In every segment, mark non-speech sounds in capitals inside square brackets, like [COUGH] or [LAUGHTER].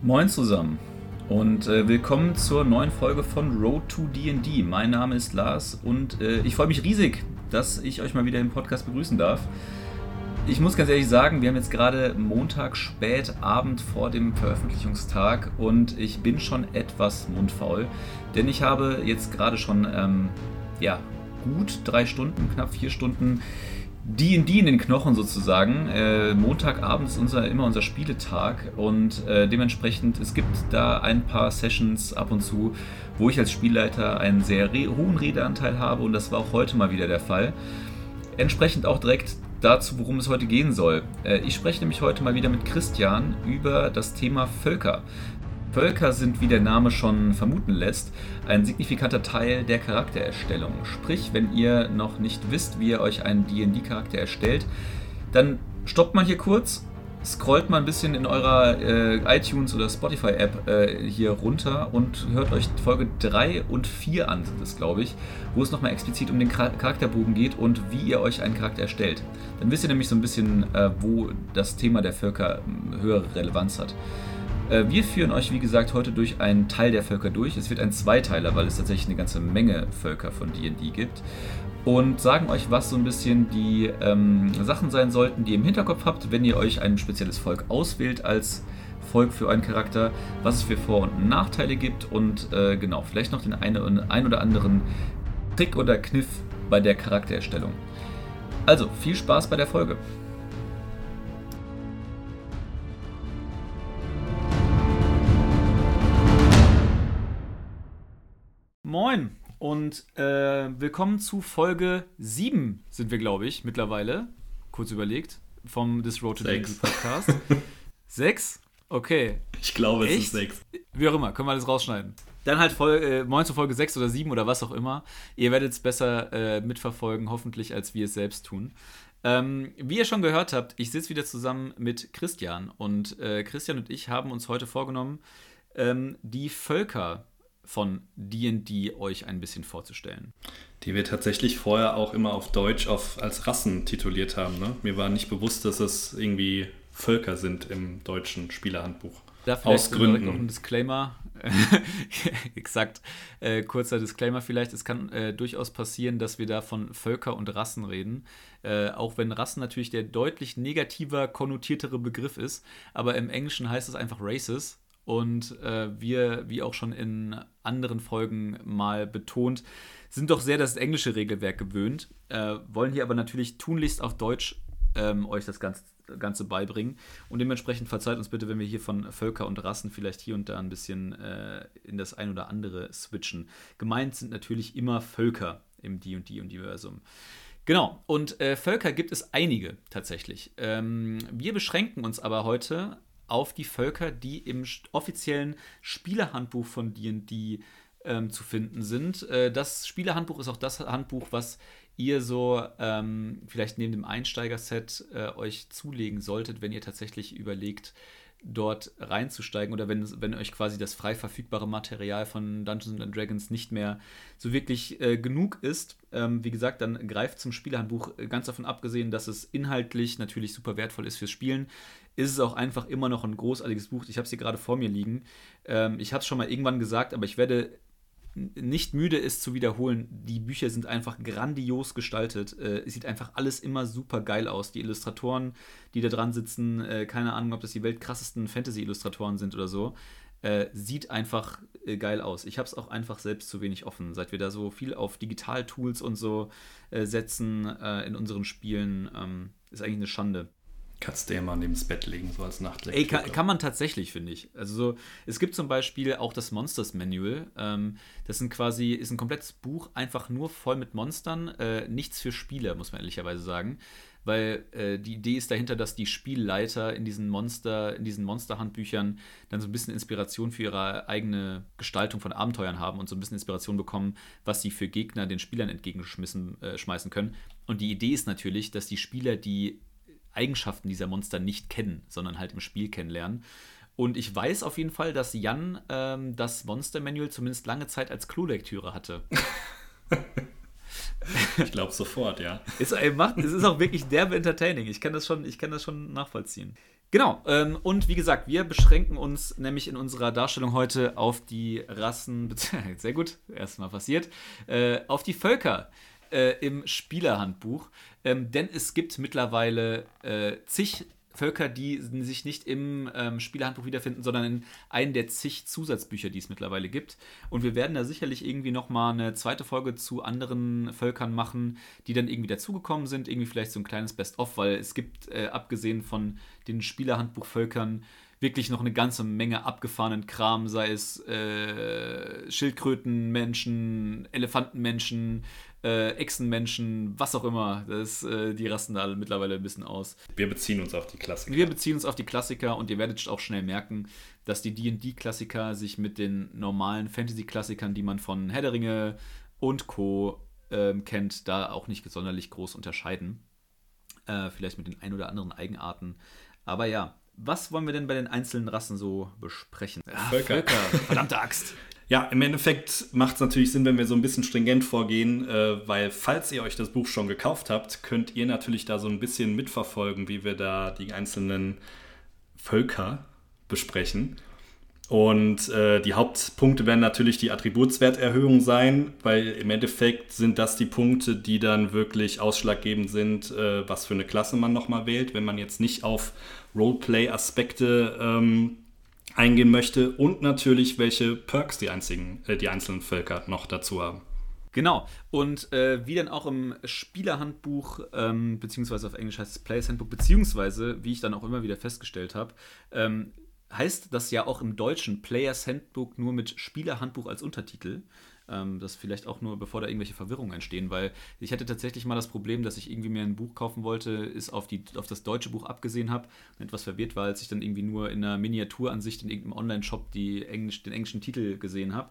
Moin zusammen und äh, willkommen zur neuen Folge von Road to D&D. Mein Name ist Lars und äh, ich freue mich riesig, dass ich euch mal wieder im Podcast begrüßen darf. Ich muss ganz ehrlich sagen, wir haben jetzt gerade Montag spät Abend vor dem Veröffentlichungstag und ich bin schon etwas mundfaul, denn ich habe jetzt gerade schon ähm, ja, gut drei Stunden, knapp vier Stunden D&D in den Knochen sozusagen. Äh, Montagabend ist unser, immer unser Spieletag und äh, dementsprechend, es gibt da ein paar Sessions ab und zu, wo ich als Spielleiter einen sehr re hohen Redeanteil habe und das war auch heute mal wieder der Fall. Entsprechend auch direkt dazu, worum es heute gehen soll. Äh, ich spreche nämlich heute mal wieder mit Christian über das Thema Völker. Völker sind, wie der Name schon vermuten lässt, ein signifikanter Teil der Charaktererstellung. Sprich, wenn ihr noch nicht wisst, wie ihr euch einen DD-Charakter erstellt, dann stoppt mal hier kurz, scrollt mal ein bisschen in eurer äh, iTunes oder Spotify-App äh, hier runter und hört euch Folge 3 und 4 an, das glaube ich, wo es nochmal explizit um den Charakterbogen geht und wie ihr euch einen Charakter erstellt. Dann wisst ihr nämlich so ein bisschen, äh, wo das Thema der Völker hm, höhere Relevanz hat. Äh, wir führen euch, wie gesagt, heute durch einen Teil der Völker durch. Es wird ein Zweiteiler, weil es tatsächlich eine ganze Menge Völker von D&D gibt. Und sagen euch, was so ein bisschen die ähm, Sachen sein sollten, die ihr im Hinterkopf habt, wenn ihr euch ein spezielles Volk auswählt als Volk für euren Charakter, was es für Vor- und Nachteile gibt und äh, genau, vielleicht noch den eine, ein oder anderen Trick oder Kniff bei der Charaktererstellung. Also, viel Spaß bei der Folge. Moin und äh, willkommen zu Folge 7 sind wir, glaube ich, mittlerweile. Kurz überlegt, vom This Road to Sechs. Podcast. [LAUGHS] sechs? Okay. Ich glaube, es Echt? ist sechs. Wie auch immer, können wir alles rausschneiden. Dann halt Folge, äh, moin zu Folge 6 oder 7 oder was auch immer. Ihr werdet es besser äh, mitverfolgen, hoffentlich, als wir es selbst tun. Ähm, wie ihr schon gehört habt, ich sitze wieder zusammen mit Christian und äh, Christian und ich haben uns heute vorgenommen, ähm, die Völker von D&D euch ein bisschen vorzustellen. Die wir tatsächlich vorher auch immer auf Deutsch auf, als Rassen tituliert haben. Ne? Mir war nicht bewusst, dass es irgendwie Völker sind im deutschen Spielerhandbuch. Da Aus vielleicht Gründen. noch ein Disclaimer. [LAUGHS] Exakt. Äh, kurzer Disclaimer vielleicht. Es kann äh, durchaus passieren, dass wir da von Völker und Rassen reden. Äh, auch wenn Rassen natürlich der deutlich negativer konnotiertere Begriff ist. Aber im Englischen heißt es einfach Races. Und äh, wir, wie auch schon in anderen Folgen mal betont, sind doch sehr das englische Regelwerk gewöhnt. Äh, wollen hier aber natürlich tunlichst auf Deutsch ähm, euch das Ganze, Ganze beibringen. Und dementsprechend verzeiht uns bitte, wenn wir hier von Völker und Rassen vielleicht hier und da ein bisschen äh, in das ein oder andere switchen. Gemeint sind natürlich immer Völker im D&D-Universum. Genau, und äh, Völker gibt es einige tatsächlich. Ähm, wir beschränken uns aber heute auf die Völker, die im offiziellen Spielerhandbuch von D&D ähm, zu finden sind. Äh, das Spielerhandbuch ist auch das Handbuch, was ihr so ähm, vielleicht neben dem Einsteigerset äh, euch zulegen solltet, wenn ihr tatsächlich überlegt, dort reinzusteigen oder wenn, wenn euch quasi das frei verfügbare Material von Dungeons and Dragons nicht mehr so wirklich äh, genug ist. Ähm, wie gesagt, dann greift zum Spielerhandbuch, äh, ganz davon abgesehen, dass es inhaltlich natürlich super wertvoll ist fürs Spielen, ist es auch einfach immer noch ein großartiges Buch. Ich habe es hier gerade vor mir liegen. Ähm, ich habe es schon mal irgendwann gesagt, aber ich werde nicht müde, es zu wiederholen. Die Bücher sind einfach grandios gestaltet. Äh, es sieht einfach alles immer super geil aus. Die Illustratoren, die da dran sitzen, äh, keine Ahnung, ob das die weltkrassesten Fantasy-Illustratoren sind oder so. Äh, sieht einfach äh, geil aus. Ich habe es auch einfach selbst zu wenig offen. Seit wir da so viel auf Digital-Tools und so äh, setzen äh, in unseren Spielen, ähm, ist eigentlich eine Schande. Kannst du ja mal neben das Bett legen, so als Nachtlektüre. Ey, kann, kann man tatsächlich, finde ich. Also so, es gibt zum Beispiel auch das Monsters Manual. Ähm, das sind quasi, ist ein komplettes Buch, einfach nur voll mit Monstern. Äh, nichts für Spieler, muss man ehrlicherweise sagen. Weil äh, die Idee ist dahinter, dass die Spielleiter in diesen Monster, in diesen Monsterhandbüchern dann so ein bisschen Inspiration für ihre eigene Gestaltung von Abenteuern haben und so ein bisschen Inspiration bekommen, was sie für Gegner den Spielern entgegenschmissen äh, können. Und die Idee ist natürlich, dass die Spieler die Eigenschaften dieser Monster nicht kennen, sondern halt im Spiel kennenlernen. Und ich weiß auf jeden Fall, dass Jan ähm, das Monster Manual zumindest lange Zeit als Klolektüre hatte. [LAUGHS] Ich glaube sofort, ja. Es, ey, macht, es ist auch wirklich derbe entertaining. Ich kann das schon, ich kann das schon nachvollziehen. Genau, ähm, und wie gesagt, wir beschränken uns nämlich in unserer Darstellung heute auf die Rassen, [LAUGHS] sehr gut, erstmal passiert, äh, auf die Völker äh, im Spielerhandbuch. Ähm, denn es gibt mittlerweile äh, zig Völker, die sich nicht im ähm, Spielerhandbuch wiederfinden, sondern in einem der zig Zusatzbücher, die es mittlerweile gibt. Und wir werden da sicherlich irgendwie nochmal eine zweite Folge zu anderen Völkern machen, die dann irgendwie dazugekommen sind. Irgendwie vielleicht so ein kleines Best-of, weil es gibt, äh, abgesehen von den Spielerhandbuchvölkern, wirklich noch eine ganze Menge abgefahrenen Kram, sei es äh, Schildkrötenmenschen, Elefantenmenschen, äh, Echsenmenschen, was auch immer. Das, äh, die rasten da mittlerweile ein bisschen aus. Wir beziehen uns auf die Klassiker. Wir beziehen uns auf die Klassiker und ihr werdet auch schnell merken, dass die D&D-Klassiker sich mit den normalen Fantasy-Klassikern, die man von Herr der Ringe und Co. Ähm, kennt, da auch nicht sonderlich groß unterscheiden. Äh, vielleicht mit den ein oder anderen Eigenarten. Aber ja, was wollen wir denn bei den einzelnen Rassen so besprechen? Ach, Völker. Völker. Verdammte Axt. Ja, im Endeffekt macht es natürlich Sinn, wenn wir so ein bisschen stringent vorgehen, äh, weil falls ihr euch das Buch schon gekauft habt, könnt ihr natürlich da so ein bisschen mitverfolgen, wie wir da die einzelnen Völker besprechen. Und äh, die Hauptpunkte werden natürlich die Attributswerterhöhung sein, weil im Endeffekt sind das die Punkte, die dann wirklich ausschlaggebend sind, äh, was für eine Klasse man nochmal wählt, wenn man jetzt nicht auf Roleplay-Aspekte ähm, eingehen möchte und natürlich, welche Perks die, einzigen, äh, die einzelnen Völker noch dazu haben. Genau, und äh, wie dann auch im Spielerhandbuch, ähm, beziehungsweise auf Englisch heißt es Players Handbook, beziehungsweise, wie ich dann auch immer wieder festgestellt habe, ähm, heißt das ja auch im Deutschen Players Handbook nur mit Spielerhandbuch als Untertitel. Ähm, das vielleicht auch nur, bevor da irgendwelche Verwirrungen entstehen, weil ich hatte tatsächlich mal das Problem, dass ich irgendwie mir ein Buch kaufen wollte, ist auf, die, auf das deutsche Buch abgesehen habe und etwas verwirrt war, als ich dann irgendwie nur in einer Miniaturansicht in irgendeinem Online-Shop Englisch, den englischen Titel gesehen habe.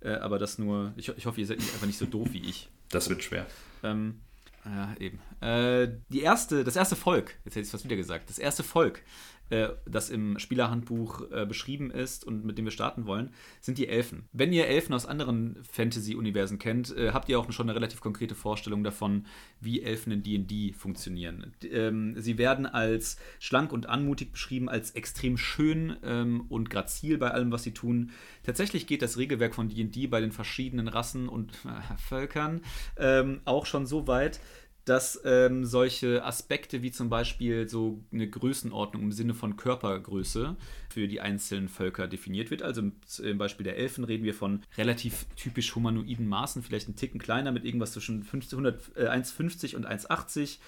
Äh, aber das nur, ich, ich hoffe, ihr seid einfach nicht so doof wie ich. Das wird schwer. Ähm, ja, eben. Äh, die erste, das erste Volk, jetzt hätte ich es fast wieder gesagt, das erste Volk äh, das im Spielerhandbuch äh, beschrieben ist und mit dem wir starten wollen, sind die Elfen. Wenn ihr Elfen aus anderen Fantasy-Universen kennt, äh, habt ihr auch schon eine relativ konkrete Vorstellung davon, wie Elfen in D&D funktionieren. Ähm, sie werden als schlank und anmutig beschrieben, als extrem schön ähm, und grazil bei allem, was sie tun. Tatsächlich geht das Regelwerk von D&D bei den verschiedenen Rassen und [LAUGHS] Völkern ähm, auch schon so weit, dass ähm, solche Aspekte wie zum Beispiel so eine Größenordnung im Sinne von Körpergröße für die einzelnen Völker definiert wird. Also im Beispiel der Elfen reden wir von relativ typisch humanoiden Maßen, vielleicht einen Ticken kleiner mit irgendwas zwischen 1,50 äh, und 1,80.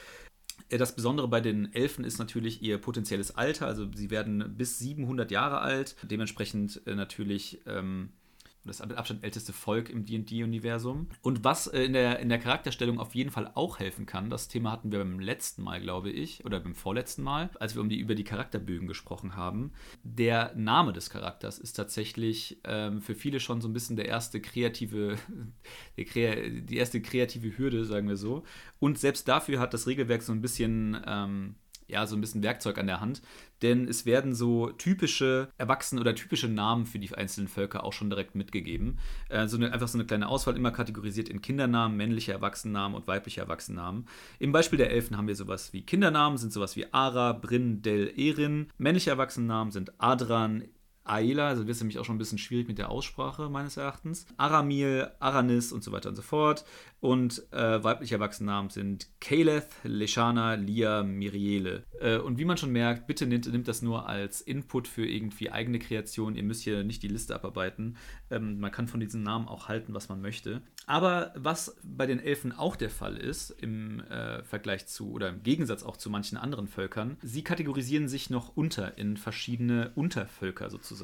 Äh, das Besondere bei den Elfen ist natürlich ihr potenzielles Alter. Also sie werden bis 700 Jahre alt, dementsprechend äh, natürlich. Ähm, das mit Abstand älteste Volk im D&D-Universum. Und was äh, in, der, in der Charakterstellung auf jeden Fall auch helfen kann, das Thema hatten wir beim letzten Mal, glaube ich, oder beim vorletzten Mal, als wir um die, über die Charakterbögen gesprochen haben. Der Name des Charakters ist tatsächlich ähm, für viele schon so ein bisschen der erste kreative, [LAUGHS] die erste kreative Hürde, sagen wir so. Und selbst dafür hat das Regelwerk so ein bisschen... Ähm, ja, so ein bisschen Werkzeug an der Hand. Denn es werden so typische Erwachsene oder typische Namen für die einzelnen Völker auch schon direkt mitgegeben. Äh, so eine, einfach so eine kleine Auswahl, immer kategorisiert in Kindernamen, männliche Erwachsenennamen und weibliche Erwachsenennamen. Im Beispiel der Elfen haben wir sowas wie Kindernamen, sind sowas wie Ara, Brin, Del, Erin. Männliche Erwachsenennamen sind Adran, Aela, also wird es nämlich auch schon ein bisschen schwierig mit der Aussprache meines Erachtens. Aramil, Aranis und so weiter und so fort. Und äh, weibliche Erwachsenennamen sind Kaleth, Leshana, Lia, Miriele. Äh, und wie man schon merkt, bitte nimmt, nimmt, das nur als Input für irgendwie eigene Kreation. Ihr müsst hier nicht die Liste abarbeiten. Ähm, man kann von diesen Namen auch halten, was man möchte. Aber was bei den Elfen auch der Fall ist, im äh, Vergleich zu oder im Gegensatz auch zu manchen anderen Völkern, sie kategorisieren sich noch unter in verschiedene Untervölker sozusagen.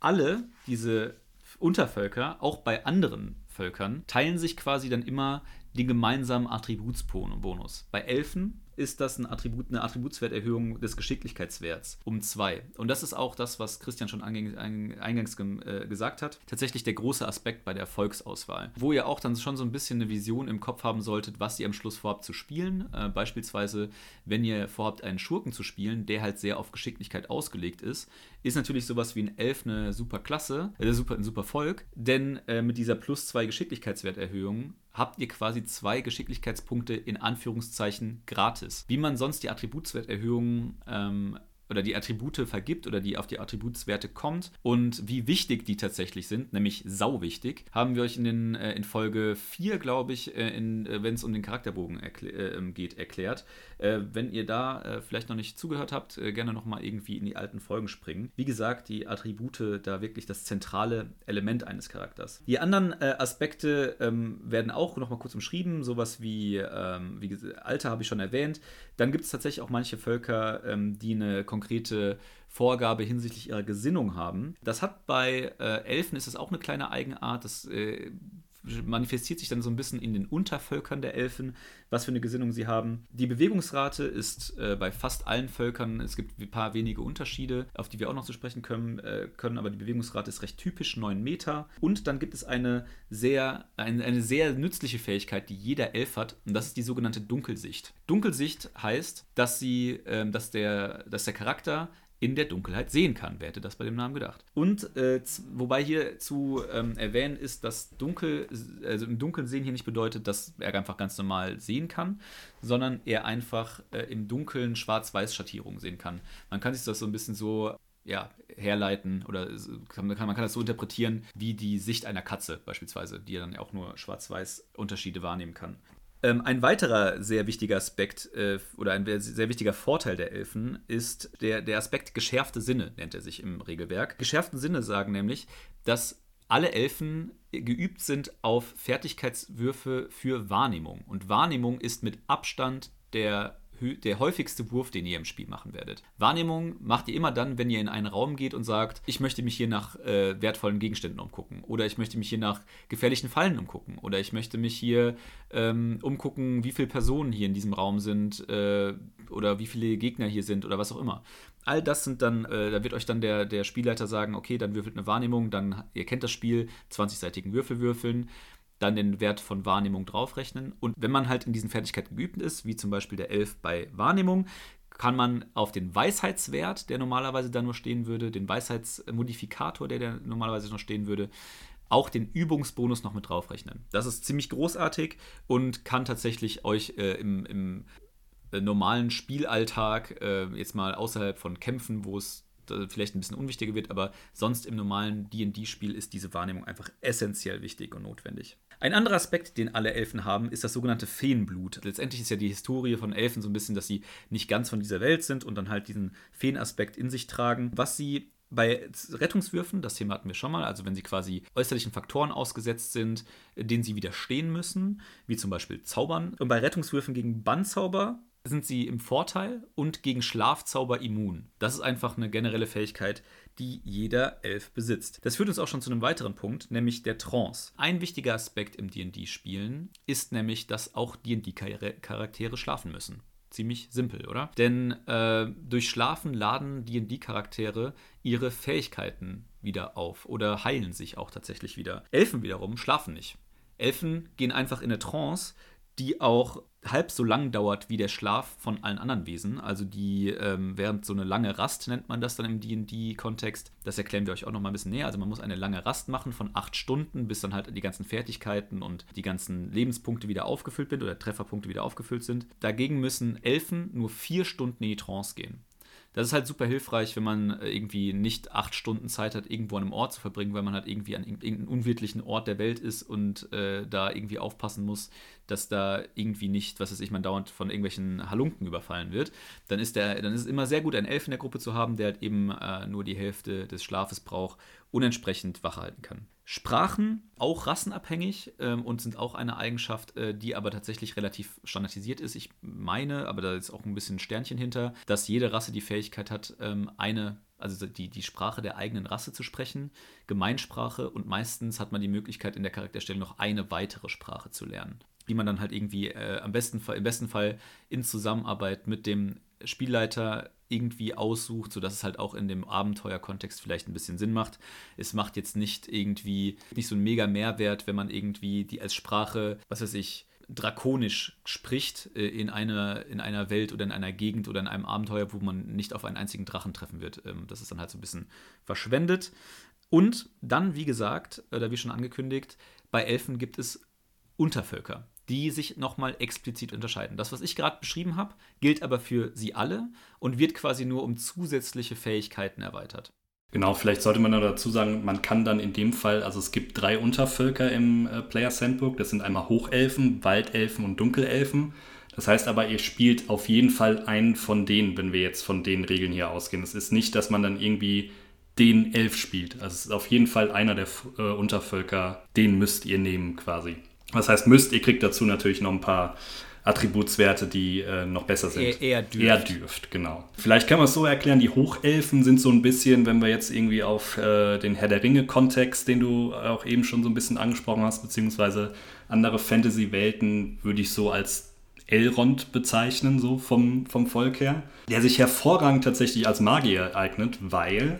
Alle diese Untervölker, auch bei anderen Völkern, teilen sich quasi dann immer den gemeinsamen Attributsbonus. Bei Elfen ist das ein Attribut, eine Attributswerterhöhung des Geschicklichkeitswerts um zwei. Und das ist auch das, was Christian schon eingangs äh, gesagt hat. Tatsächlich der große Aspekt bei der Volksauswahl, wo ihr auch dann schon so ein bisschen eine Vision im Kopf haben solltet, was ihr am Schluss vorhabt zu spielen. Äh, beispielsweise, wenn ihr vorhabt, einen Schurken zu spielen, der halt sehr auf Geschicklichkeit ausgelegt ist, ist natürlich sowas wie ein Elf eine super Klasse, äh, super, ein super Volk, denn äh, mit dieser plus zwei Geschicklichkeitswerterhöhung habt ihr quasi zwei Geschicklichkeitspunkte in Anführungszeichen gratis. Wie man sonst die Attributswerterhöhungen ähm, oder die Attribute vergibt oder die auf die Attributswerte kommt und wie wichtig die tatsächlich sind, nämlich sau wichtig, haben wir euch in, den, äh, in Folge 4, glaube ich, äh, äh, wenn es um den Charakterbogen erklä äh, ähm, geht, erklärt. Äh, wenn ihr da äh, vielleicht noch nicht zugehört habt, gerne nochmal irgendwie in die alten Folgen springen. Wie gesagt, die Attribute da wirklich das zentrale Element eines Charakters. Die anderen Aspekte ähm, werden auch nochmal kurz umschrieben, sowas wie, ähm, wie Alter habe ich schon erwähnt. Dann gibt es tatsächlich auch manche Völker, ähm, die eine konkrete Vorgabe hinsichtlich ihrer Gesinnung haben. Das hat bei äh, Elfen ist es auch eine kleine Eigenart. Das äh, manifestiert sich dann so ein bisschen in den Untervölkern der Elfen, was für eine Gesinnung sie haben. Die Bewegungsrate ist äh, bei fast allen Völkern, es gibt ein paar wenige Unterschiede, auf die wir auch noch zu sprechen können, äh, können aber die Bewegungsrate ist recht typisch, 9 Meter. Und dann gibt es eine sehr, eine, eine sehr nützliche Fähigkeit, die jeder Elf hat, und das ist die sogenannte Dunkelsicht. Dunkelsicht heißt, dass, sie, äh, dass, der, dass der Charakter in der Dunkelheit sehen kann. Wer hätte das bei dem Namen gedacht? Und äh, wobei hier zu ähm, erwähnen ist, dass dunkel, also im Dunkeln sehen hier nicht bedeutet, dass er einfach ganz normal sehen kann, sondern er einfach äh, im Dunkeln Schwarz-Weiß-Schattierungen sehen kann. Man kann sich das so ein bisschen so ja, herleiten oder kann, man kann das so interpretieren wie die Sicht einer Katze beispielsweise, die ja dann auch nur schwarz-weiß Unterschiede wahrnehmen kann. Ähm, ein weiterer sehr wichtiger Aspekt äh, oder ein sehr wichtiger Vorteil der Elfen ist der, der Aspekt geschärfte Sinne, nennt er sich im Regelwerk. Geschärften Sinne sagen nämlich, dass alle Elfen geübt sind auf Fertigkeitswürfe für Wahrnehmung. Und Wahrnehmung ist mit Abstand der der häufigste Wurf, den ihr im Spiel machen werdet. Wahrnehmung macht ihr immer dann, wenn ihr in einen Raum geht und sagt, ich möchte mich hier nach äh, wertvollen Gegenständen umgucken oder ich möchte mich hier nach gefährlichen Fallen umgucken oder ich möchte mich hier ähm, umgucken, wie viele Personen hier in diesem Raum sind äh, oder wie viele Gegner hier sind oder was auch immer. All das sind dann, äh, da wird euch dann der, der Spielleiter sagen, okay, dann würfelt eine Wahrnehmung, dann, ihr kennt das Spiel, 20-seitigen Würfel würfeln dann den Wert von Wahrnehmung draufrechnen. Und wenn man halt in diesen Fertigkeiten geübt ist, wie zum Beispiel der 11 bei Wahrnehmung, kann man auf den Weisheitswert, der normalerweise da nur stehen würde, den Weisheitsmodifikator, der, der normalerweise noch stehen würde, auch den Übungsbonus noch mit draufrechnen. Das ist ziemlich großartig und kann tatsächlich euch äh, im, im äh, normalen Spielalltag, äh, jetzt mal außerhalb von Kämpfen, wo es vielleicht ein bisschen unwichtiger wird, aber sonst im normalen DD-Spiel ist diese Wahrnehmung einfach essentiell wichtig und notwendig. Ein anderer Aspekt, den alle Elfen haben, ist das sogenannte Feenblut. Letztendlich ist ja die Historie von Elfen so ein bisschen, dass sie nicht ganz von dieser Welt sind und dann halt diesen Feenaspekt in sich tragen. Was sie bei Rettungswürfen, das Thema hatten wir schon mal, also wenn sie quasi äußerlichen Faktoren ausgesetzt sind, denen sie widerstehen müssen, wie zum Beispiel Zaubern. Und bei Rettungswürfen gegen Bannzauber sind sie im Vorteil und gegen Schlafzauber immun. Das ist einfach eine generelle Fähigkeit, die jeder Elf besitzt. Das führt uns auch schon zu einem weiteren Punkt, nämlich der Trance. Ein wichtiger Aspekt im D&D-Spielen ist nämlich, dass auch D&D-Charaktere schlafen müssen. Ziemlich simpel, oder? Denn äh, durch Schlafen laden D&D-Charaktere ihre Fähigkeiten wieder auf oder heilen sich auch tatsächlich wieder. Elfen wiederum schlafen nicht. Elfen gehen einfach in eine Trance, die auch halb so lang dauert wie der Schlaf von allen anderen Wesen. Also die ähm, während so eine lange Rast nennt man das dann im D&D-Kontext. Das erklären wir euch auch noch mal ein bisschen näher. Also man muss eine lange Rast machen von acht Stunden, bis dann halt die ganzen Fertigkeiten und die ganzen Lebenspunkte wieder aufgefüllt sind oder Trefferpunkte wieder aufgefüllt sind. Dagegen müssen Elfen nur vier Stunden in die Trance gehen. Das ist halt super hilfreich, wenn man äh, irgendwie nicht acht Stunden Zeit hat, irgendwo an einem Ort zu verbringen, weil man halt irgendwie an irgendeinem unwirtlichen Ort der Welt ist und äh, da irgendwie aufpassen muss, dass da irgendwie nicht, was weiß ich, man dauernd von irgendwelchen Halunken überfallen wird. Dann ist, der, dann ist es immer sehr gut, einen Elf in der Gruppe zu haben, der halt eben äh, nur die Hälfte des Schlafes braucht und entsprechend wach halten kann. Sprachen auch rassenabhängig ähm, und sind auch eine Eigenschaft, äh, die aber tatsächlich relativ standardisiert ist. Ich meine, aber da ist auch ein bisschen ein Sternchen hinter, dass jede Rasse die Fähigkeit hat, ähm, eine, also die, die Sprache der eigenen Rasse zu sprechen, Gemeinsprache und meistens hat man die Möglichkeit in der Charakterstellung noch eine weitere Sprache zu lernen die man dann halt irgendwie äh, am besten im besten Fall in Zusammenarbeit mit dem Spielleiter irgendwie aussucht, sodass es halt auch in dem Abenteuerkontext vielleicht ein bisschen Sinn macht. Es macht jetzt nicht irgendwie nicht so einen mega Mehrwert, wenn man irgendwie die als Sprache, was weiß ich, drakonisch spricht äh, in einer, in einer Welt oder in einer Gegend oder in einem Abenteuer, wo man nicht auf einen einzigen Drachen treffen wird. Ähm, das ist dann halt so ein bisschen verschwendet. Und dann, wie gesagt, oder wie schon angekündigt, bei Elfen gibt es Untervölker, die sich nochmal explizit unterscheiden. Das, was ich gerade beschrieben habe, gilt aber für sie alle und wird quasi nur um zusätzliche Fähigkeiten erweitert. Genau, vielleicht sollte man dazu sagen, man kann dann in dem Fall, also es gibt drei Untervölker im äh, Players Handbook, das sind einmal Hochelfen, Waldelfen und Dunkelelfen. Das heißt aber, ihr spielt auf jeden Fall einen von denen, wenn wir jetzt von den Regeln hier ausgehen. Es ist nicht, dass man dann irgendwie den Elf spielt. Also es ist auf jeden Fall einer der äh, Untervölker, den müsst ihr nehmen quasi. Was heißt müsst, ihr kriegt dazu natürlich noch ein paar Attributswerte, die äh, noch besser sind. Er, er dürft. Er dürft, genau. Vielleicht kann man es so erklären, die Hochelfen sind so ein bisschen, wenn wir jetzt irgendwie auf äh, den Herr der Ringe-Kontext, den du auch eben schon so ein bisschen angesprochen hast, beziehungsweise andere Fantasy-Welten, würde ich so als Elrond bezeichnen, so vom, vom Volk her. Der sich hervorragend tatsächlich als Magier eignet, weil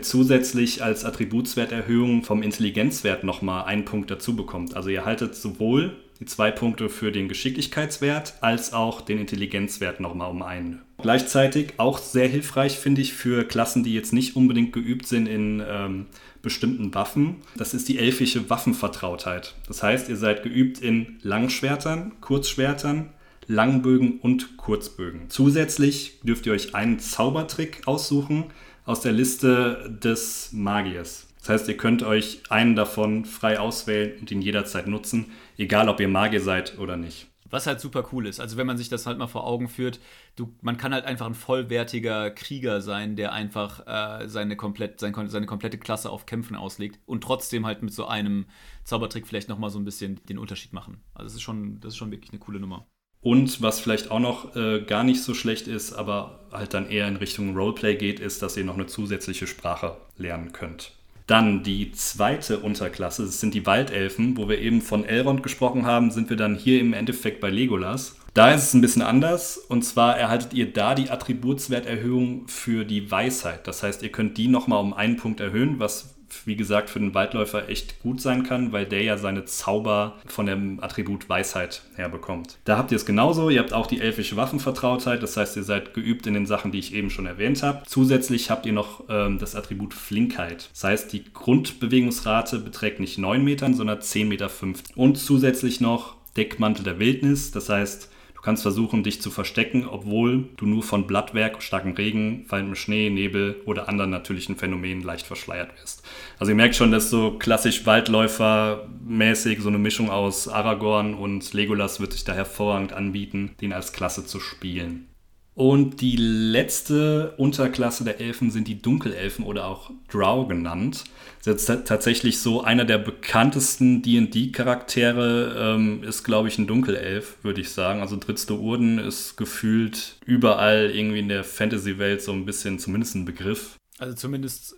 zusätzlich als Attributswerterhöhung vom Intelligenzwert nochmal einen Punkt dazu bekommt. Also ihr haltet sowohl die zwei Punkte für den Geschicklichkeitswert als auch den Intelligenzwert nochmal um einen. Gleichzeitig auch sehr hilfreich, finde ich, für Klassen, die jetzt nicht unbedingt geübt sind in ähm, bestimmten Waffen. Das ist die elfische Waffenvertrautheit. Das heißt, ihr seid geübt in Langschwertern, Kurzschwertern, Langbögen und Kurzbögen. Zusätzlich dürft ihr euch einen Zaubertrick aussuchen aus der Liste des Magiers. Das heißt, ihr könnt euch einen davon frei auswählen und ihn jederzeit nutzen, egal ob ihr Magier seid oder nicht. Was halt super cool ist. Also wenn man sich das halt mal vor Augen führt, du, man kann halt einfach ein vollwertiger Krieger sein, der einfach äh, seine, komplett, sein, seine komplette Klasse auf Kämpfen auslegt und trotzdem halt mit so einem Zaubertrick vielleicht nochmal so ein bisschen den Unterschied machen. Also das ist schon, das ist schon wirklich eine coole Nummer. Und was vielleicht auch noch äh, gar nicht so schlecht ist, aber halt dann eher in Richtung Roleplay geht, ist, dass ihr noch eine zusätzliche Sprache lernen könnt. Dann die zweite Unterklasse, das sind die Waldelfen, wo wir eben von Elrond gesprochen haben, sind wir dann hier im Endeffekt bei Legolas. Da ist es ein bisschen anders und zwar erhaltet ihr da die Attributswerterhöhung für die Weisheit. Das heißt, ihr könnt die nochmal um einen Punkt erhöhen, was wie gesagt, für den Waldläufer echt gut sein kann, weil der ja seine Zauber von dem Attribut Weisheit herbekommt. Da habt ihr es genauso. Ihr habt auch die elfische Waffenvertrautheit, das heißt, ihr seid geübt in den Sachen, die ich eben schon erwähnt habe. Zusätzlich habt ihr noch ähm, das Attribut Flinkheit. Das heißt, die Grundbewegungsrate beträgt nicht 9 Metern, sondern 10,5 Meter. Und zusätzlich noch Deckmantel der Wildnis, das heißt, Du kannst versuchen, dich zu verstecken, obwohl du nur von Blattwerk, starkem Regen, fallendem Schnee, Nebel oder anderen natürlichen Phänomenen leicht verschleiert wirst. Also ihr merkt schon, dass so klassisch Waldläufer-mäßig so eine Mischung aus Aragorn und Legolas wird sich da hervorragend anbieten, den als Klasse zu spielen. Und die letzte Unterklasse der Elfen sind die Dunkelelfen oder auch Drow genannt. Das ist tatsächlich so einer der bekanntesten D&D-Charaktere ähm, ist, glaube ich, ein Dunkelelf, würde ich sagen. Also Dritzte Urden ist gefühlt überall irgendwie in der Fantasy-Welt so ein bisschen zumindest ein Begriff. Also zumindest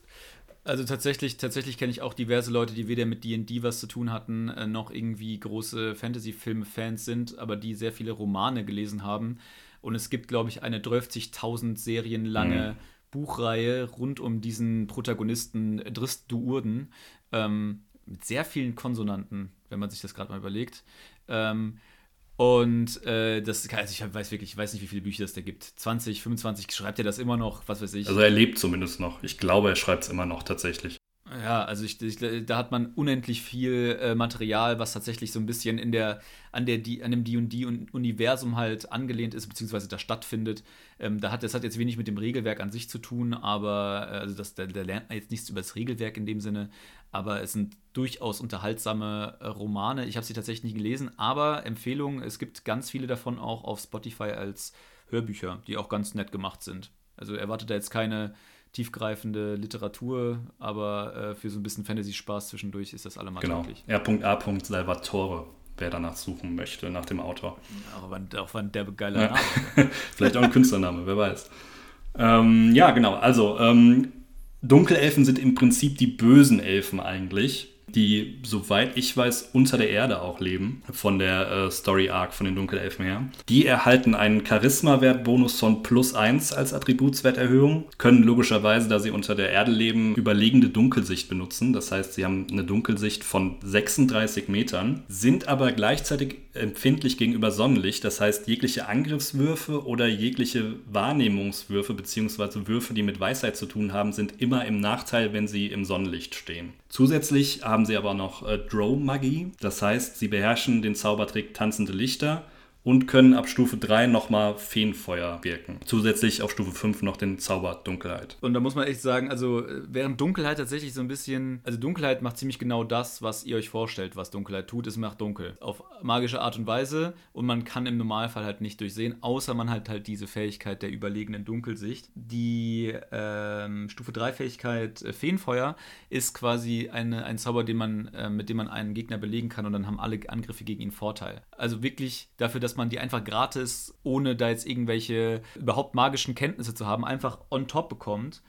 also tatsächlich, tatsächlich kenne ich auch diverse Leute, die weder mit D&D was zu tun hatten, äh, noch irgendwie große Fantasy-Filme-Fans sind, aber die sehr viele Romane gelesen haben und es gibt, glaube ich, eine 30.000 Serien lange mhm. Buchreihe rund um diesen Protagonisten Drist Duurden ähm, mit sehr vielen Konsonanten, wenn man sich das gerade mal überlegt. Ähm, und äh, das, also ich weiß wirklich, ich weiß nicht, wie viele Bücher es da gibt. 20, 25, schreibt er das immer noch, was weiß ich. Also er lebt zumindest noch. Ich glaube, er schreibt es immer noch tatsächlich. Ja, also ich, ich, da hat man unendlich viel äh, Material, was tatsächlich so ein bisschen in der, an, der, an dem D&D-Universum halt angelehnt ist, beziehungsweise da stattfindet. Ähm, da hat, das hat jetzt wenig mit dem Regelwerk an sich zu tun, aber äh, also das, da, da, lernt man jetzt nichts über das Regelwerk in dem Sinne, aber es sind durchaus unterhaltsame äh, Romane. Ich habe sie tatsächlich nie gelesen, aber Empfehlungen, es gibt ganz viele davon auch auf Spotify als Hörbücher, die auch ganz nett gemacht sind. Also erwartet da jetzt keine tiefgreifende Literatur, aber äh, für so ein bisschen Fantasy-Spaß zwischendurch ist das allemal genau. R.A. Salvatore, wer danach suchen möchte, nach dem Autor. Auch wann, auch wann der geile ja. Name. [LAUGHS] Vielleicht auch ein Künstlername, wer weiß. Ähm, ja, genau. Also, ähm, Dunkelelfen sind im Prinzip die bösen Elfen eigentlich die, soweit ich weiß, unter der Erde auch leben, von der äh, Story Arc von den Dunkelelfen her. Die erhalten einen Charisma-Wert-Bonus von plus 1 als Attributswerterhöhung, können logischerweise, da sie unter der Erde leben, überlegende Dunkelsicht benutzen. Das heißt, sie haben eine Dunkelsicht von 36 Metern, sind aber gleichzeitig empfindlich gegenüber Sonnenlicht. Das heißt, jegliche Angriffswürfe oder jegliche Wahrnehmungswürfe bzw. Würfe, die mit Weisheit zu tun haben, sind immer im Nachteil, wenn sie im Sonnenlicht stehen. Zusätzlich haben sie aber noch äh, Drow-Magie. Das heißt, sie beherrschen den Zaubertrick Tanzende Lichter und können ab Stufe 3 nochmal Feenfeuer wirken. Zusätzlich auf Stufe 5 noch den Zauber Dunkelheit. Und da muss man echt sagen, also während Dunkelheit tatsächlich so ein bisschen, also Dunkelheit macht ziemlich genau das, was ihr euch vorstellt, was Dunkelheit tut, es macht dunkel. Auf magische Art und Weise und man kann im Normalfall halt nicht durchsehen, außer man hat halt diese Fähigkeit der überlegenen Dunkelsicht. Die ähm, Stufe 3 Fähigkeit äh, Feenfeuer ist quasi eine, ein Zauber, den man, äh, mit dem man einen Gegner belegen kann und dann haben alle Angriffe gegen ihn Vorteil. Also wirklich dafür, dass man die einfach gratis, ohne da jetzt irgendwelche überhaupt magischen Kenntnisse zu haben, einfach on top bekommt,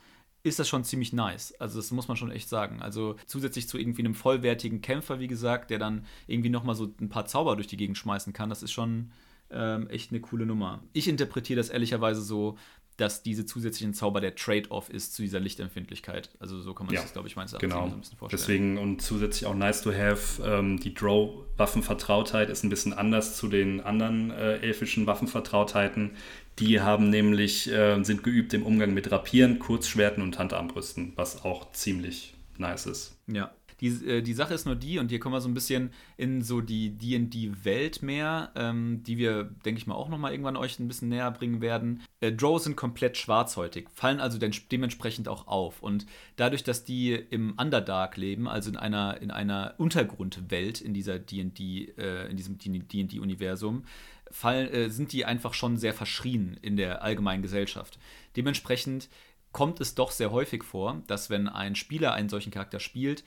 ist das schon ziemlich nice. Also das muss man schon echt sagen. Also zusätzlich zu irgendwie einem vollwertigen Kämpfer, wie gesagt, der dann irgendwie nochmal so ein paar Zauber durch die Gegend schmeißen kann, das ist schon ähm, echt eine coole Nummer. Ich interpretiere das ehrlicherweise so, dass diese zusätzlichen Zauber der Trade-off ist zu dieser Lichtempfindlichkeit. Also so kann man ja, sich das, glaube ich, meines Erachtens genau. so ein bisschen vorstellen. Deswegen und zusätzlich auch nice to have, ähm, die Drow-Waffenvertrautheit ist ein bisschen anders zu den anderen äh, elfischen Waffenvertrautheiten. Die haben nämlich, äh, sind geübt im Umgang mit Rapieren, Kurzschwerten und Handarmbrüsten, was auch ziemlich nice ist. Ja, die, äh, die Sache ist nur die, und hier kommen wir so ein bisschen in so die DD-Welt mehr, ähm, die wir, denke ich mal, auch nochmal irgendwann euch ein bisschen näher bringen werden. Äh, Drow sind komplett schwarzhäutig, fallen also dementsprechend auch auf. Und dadurch, dass die im Underdark leben, also in einer, in einer Untergrundwelt in dieser D&D, äh, in diesem D&D-Universum, äh, sind die einfach schon sehr verschrien in der allgemeinen Gesellschaft. Dementsprechend kommt es doch sehr häufig vor, dass wenn ein Spieler einen solchen Charakter spielt,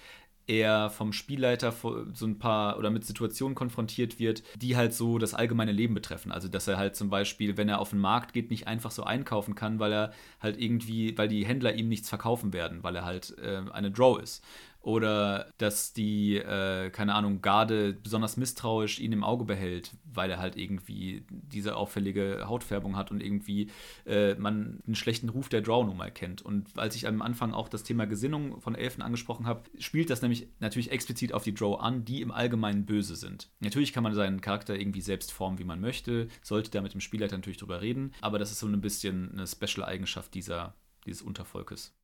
er vom Spielleiter so ein paar oder mit Situationen konfrontiert wird, die halt so das allgemeine Leben betreffen. Also dass er halt zum Beispiel, wenn er auf den Markt geht, nicht einfach so einkaufen kann, weil er halt irgendwie, weil die Händler ihm nichts verkaufen werden, weil er halt äh, eine Draw ist oder dass die, äh, keine Ahnung, Garde besonders misstrauisch ihn im Auge behält, weil er halt irgendwie diese auffällige Hautfärbung hat und irgendwie äh, man einen schlechten Ruf der Draw nun mal kennt. Und als ich am Anfang auch das Thema Gesinnung von Elfen angesprochen habe, spielt das nämlich natürlich explizit auf die Draw an, die im Allgemeinen böse sind. Natürlich kann man seinen Charakter irgendwie selbst formen, wie man möchte, sollte da mit dem Spielleiter natürlich drüber reden, aber das ist so ein bisschen eine Special-Eigenschaft dieser, dieses Untervolkes.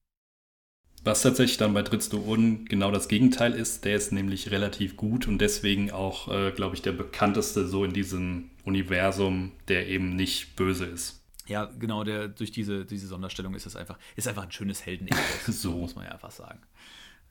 Was tatsächlich dann bei Trittstuon genau das Gegenteil ist, der ist nämlich relativ gut und deswegen auch, äh, glaube ich, der bekannteste so in diesem Universum, der eben nicht böse ist. Ja, genau, der, durch diese, diese Sonderstellung ist es einfach, ist einfach ein schönes helden [LAUGHS] so muss man ja einfach sagen.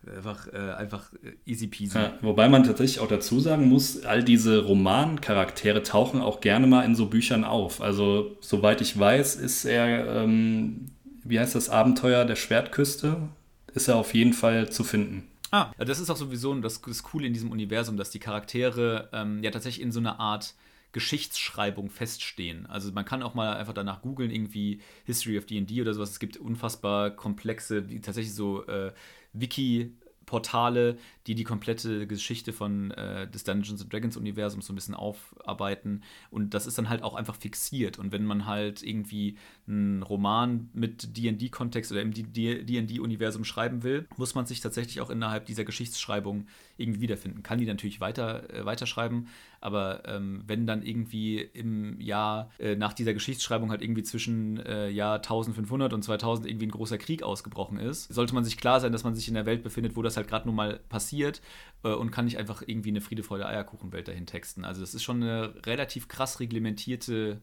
Einfach, äh, einfach äh, easy peasy. Ja, wobei man tatsächlich auch dazu sagen muss, all diese Romancharaktere tauchen auch gerne mal in so Büchern auf. Also, soweit ich weiß, ist er, ähm, wie heißt das, Abenteuer der Schwertküste? Ist er auf jeden Fall zu finden. Ah, das ist auch sowieso das, das Coole in diesem Universum, dass die Charaktere ähm, ja tatsächlich in so einer Art Geschichtsschreibung feststehen. Also man kann auch mal einfach danach googeln, irgendwie History of D&D oder sowas. Es gibt unfassbar komplexe, tatsächlich so äh, Wiki Portale, die die komplette Geschichte von äh, des Dungeons Dragons Universums so ein bisschen aufarbeiten und das ist dann halt auch einfach fixiert und wenn man halt irgendwie einen Roman mit D&D Kontext oder im D&D Universum schreiben will, muss man sich tatsächlich auch innerhalb dieser Geschichtsschreibung irgendwie wiederfinden. Kann die natürlich weiter äh, weiterschreiben, aber ähm, wenn dann irgendwie im Jahr äh, nach dieser Geschichtsschreibung halt irgendwie zwischen äh, Jahr 1500 und 2000 irgendwie ein großer Krieg ausgebrochen ist, sollte man sich klar sein, dass man sich in der Welt befindet, wo das halt gerade nun mal passiert äh, und kann nicht einfach irgendwie eine Friede, Freude, Eierkuchenwelt dahin texten. Also das ist schon eine relativ krass reglementierte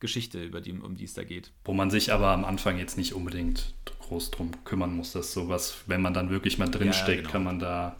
Geschichte, über die, um die es da geht. Wo man sich aber am Anfang jetzt nicht unbedingt groß drum kümmern muss, dass sowas, wenn man dann wirklich mal drinsteckt, ja, genau. kann man da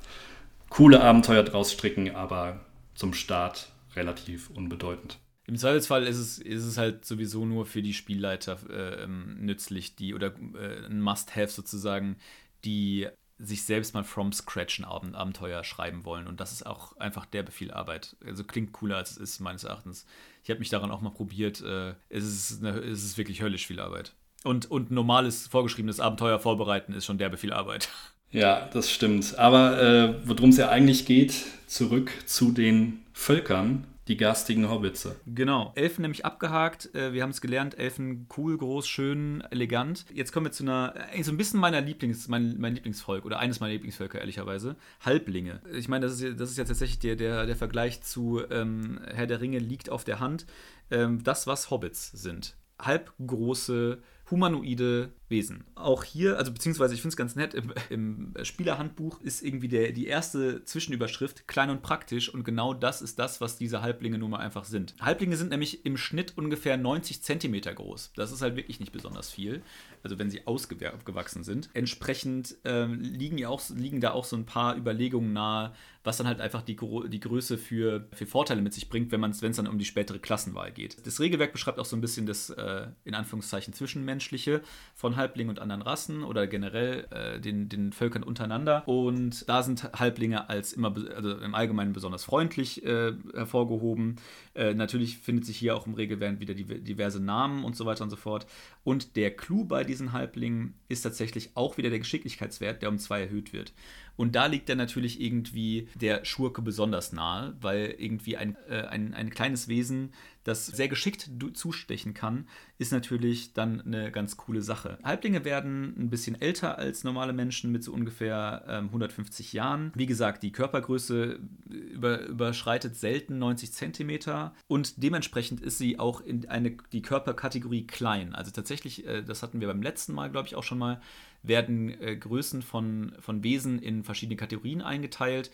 coole Abenteuer draus stricken, aber zum Start relativ unbedeutend. Im Zweifelsfall ist es, ist es halt sowieso nur für die Spielleiter äh, nützlich, die oder äh, ein Must-Have sozusagen, die sich selbst mal from scratch ein Abenteuer schreiben wollen. Und das ist auch einfach derbe viel Arbeit. Also klingt cooler, als es ist, meines Erachtens. Ich habe mich daran auch mal probiert. Äh, es, ist eine, es ist wirklich höllisch viel Arbeit. Und, und normales, vorgeschriebenes Abenteuer vorbereiten ist schon derbe viel Arbeit. [LAUGHS] Ja, das stimmt. Aber äh, worum es ja eigentlich geht, zurück zu den Völkern. Die garstigen Hobbitze. Genau. Elfen nämlich abgehakt. Äh, wir haben es gelernt. Elfen cool, groß, schön, elegant. Jetzt kommen wir zu einer, äh, so ein bisschen meiner Lieblings, mein, mein Lieblingsvolk oder eines meiner Lieblingsvölker, ehrlicherweise. Halblinge. Ich meine, das ist, das ist ja tatsächlich der, der, der Vergleich zu ähm, Herr der Ringe liegt auf der Hand. Ähm, das, was Hobbits sind. Halbgroße humanoide Wesen. Auch hier, also beziehungsweise ich finde es ganz nett, im, im, Spielerhandbuch ist irgendwie der, die erste Zwischenüberschrift klein und praktisch und genau das ist das, was diese Halblinge nun mal einfach sind. Halblinge sind nämlich im Schnitt ungefähr 90 Zentimeter groß. Das ist halt wirklich nicht besonders viel, also wenn sie ausgewachsen sind. Entsprechend ähm, liegen, ja auch, liegen da auch so ein paar Überlegungen nahe, was dann halt einfach die, die Größe für, für Vorteile mit sich bringt, wenn es dann um die spätere Klassenwahl geht. Das Regelwerk beschreibt auch so ein bisschen das, äh, in Anführungszeichen, Zwischenmenschliche von Halblingen und anderen Rassen oder generell äh, den, den Völkern untereinander. Und da sind Halblinge als immer, also im Allgemeinen besonders freundlich äh, hervorgehoben. Äh, natürlich findet sich hier auch im Regelwerk wieder die, diverse Namen und so weiter und so fort. Und der Clou bei diesen Halblingen ist tatsächlich auch wieder der Geschicklichkeitswert, der um zwei erhöht wird. Und da liegt dann natürlich irgendwie der Schurke besonders nahe, weil irgendwie ein, äh, ein, ein kleines Wesen, das sehr geschickt zustechen kann, ist natürlich dann eine ganz coole Sache. Halblinge werden ein bisschen älter als normale Menschen mit so ungefähr ähm, 150 Jahren. Wie gesagt, die Körpergröße über, überschreitet selten 90 Zentimeter und dementsprechend ist sie auch in eine, die Körperkategorie klein. Also tatsächlich, äh, das hatten wir beim letzten Mal, glaube ich, auch schon mal, werden äh, Größen von, von Wesen in verschiedene Kategorien eingeteilt.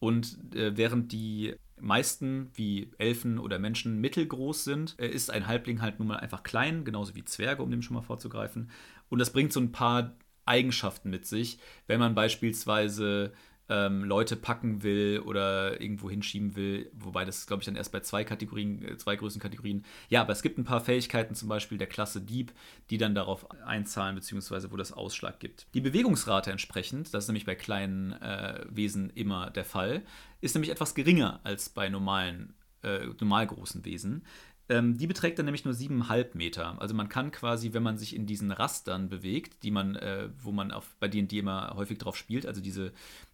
Und äh, während die meisten, wie Elfen oder Menschen, mittelgroß sind, äh, ist ein Halbling halt nun mal einfach klein, genauso wie Zwerge, um dem schon mal vorzugreifen. Und das bringt so ein paar Eigenschaften mit sich, wenn man beispielsweise ähm, Leute packen will oder irgendwo hinschieben will, wobei das glaube ich dann erst bei zwei Kategorien, äh, zwei größeren Kategorien. Ja, aber es gibt ein paar Fähigkeiten, zum Beispiel der Klasse Dieb, die dann darauf einzahlen, beziehungsweise wo das Ausschlag gibt. Die Bewegungsrate entsprechend, das ist nämlich bei kleinen äh, Wesen immer der Fall, ist nämlich etwas geringer als bei normalen, äh, normal großen Wesen. Ähm, die beträgt dann nämlich nur 7,5 Meter. Also man kann quasi, wenn man sich in diesen Rastern bewegt, die man, äh, wo man auf, bei D&D immer häufig drauf spielt, also diese,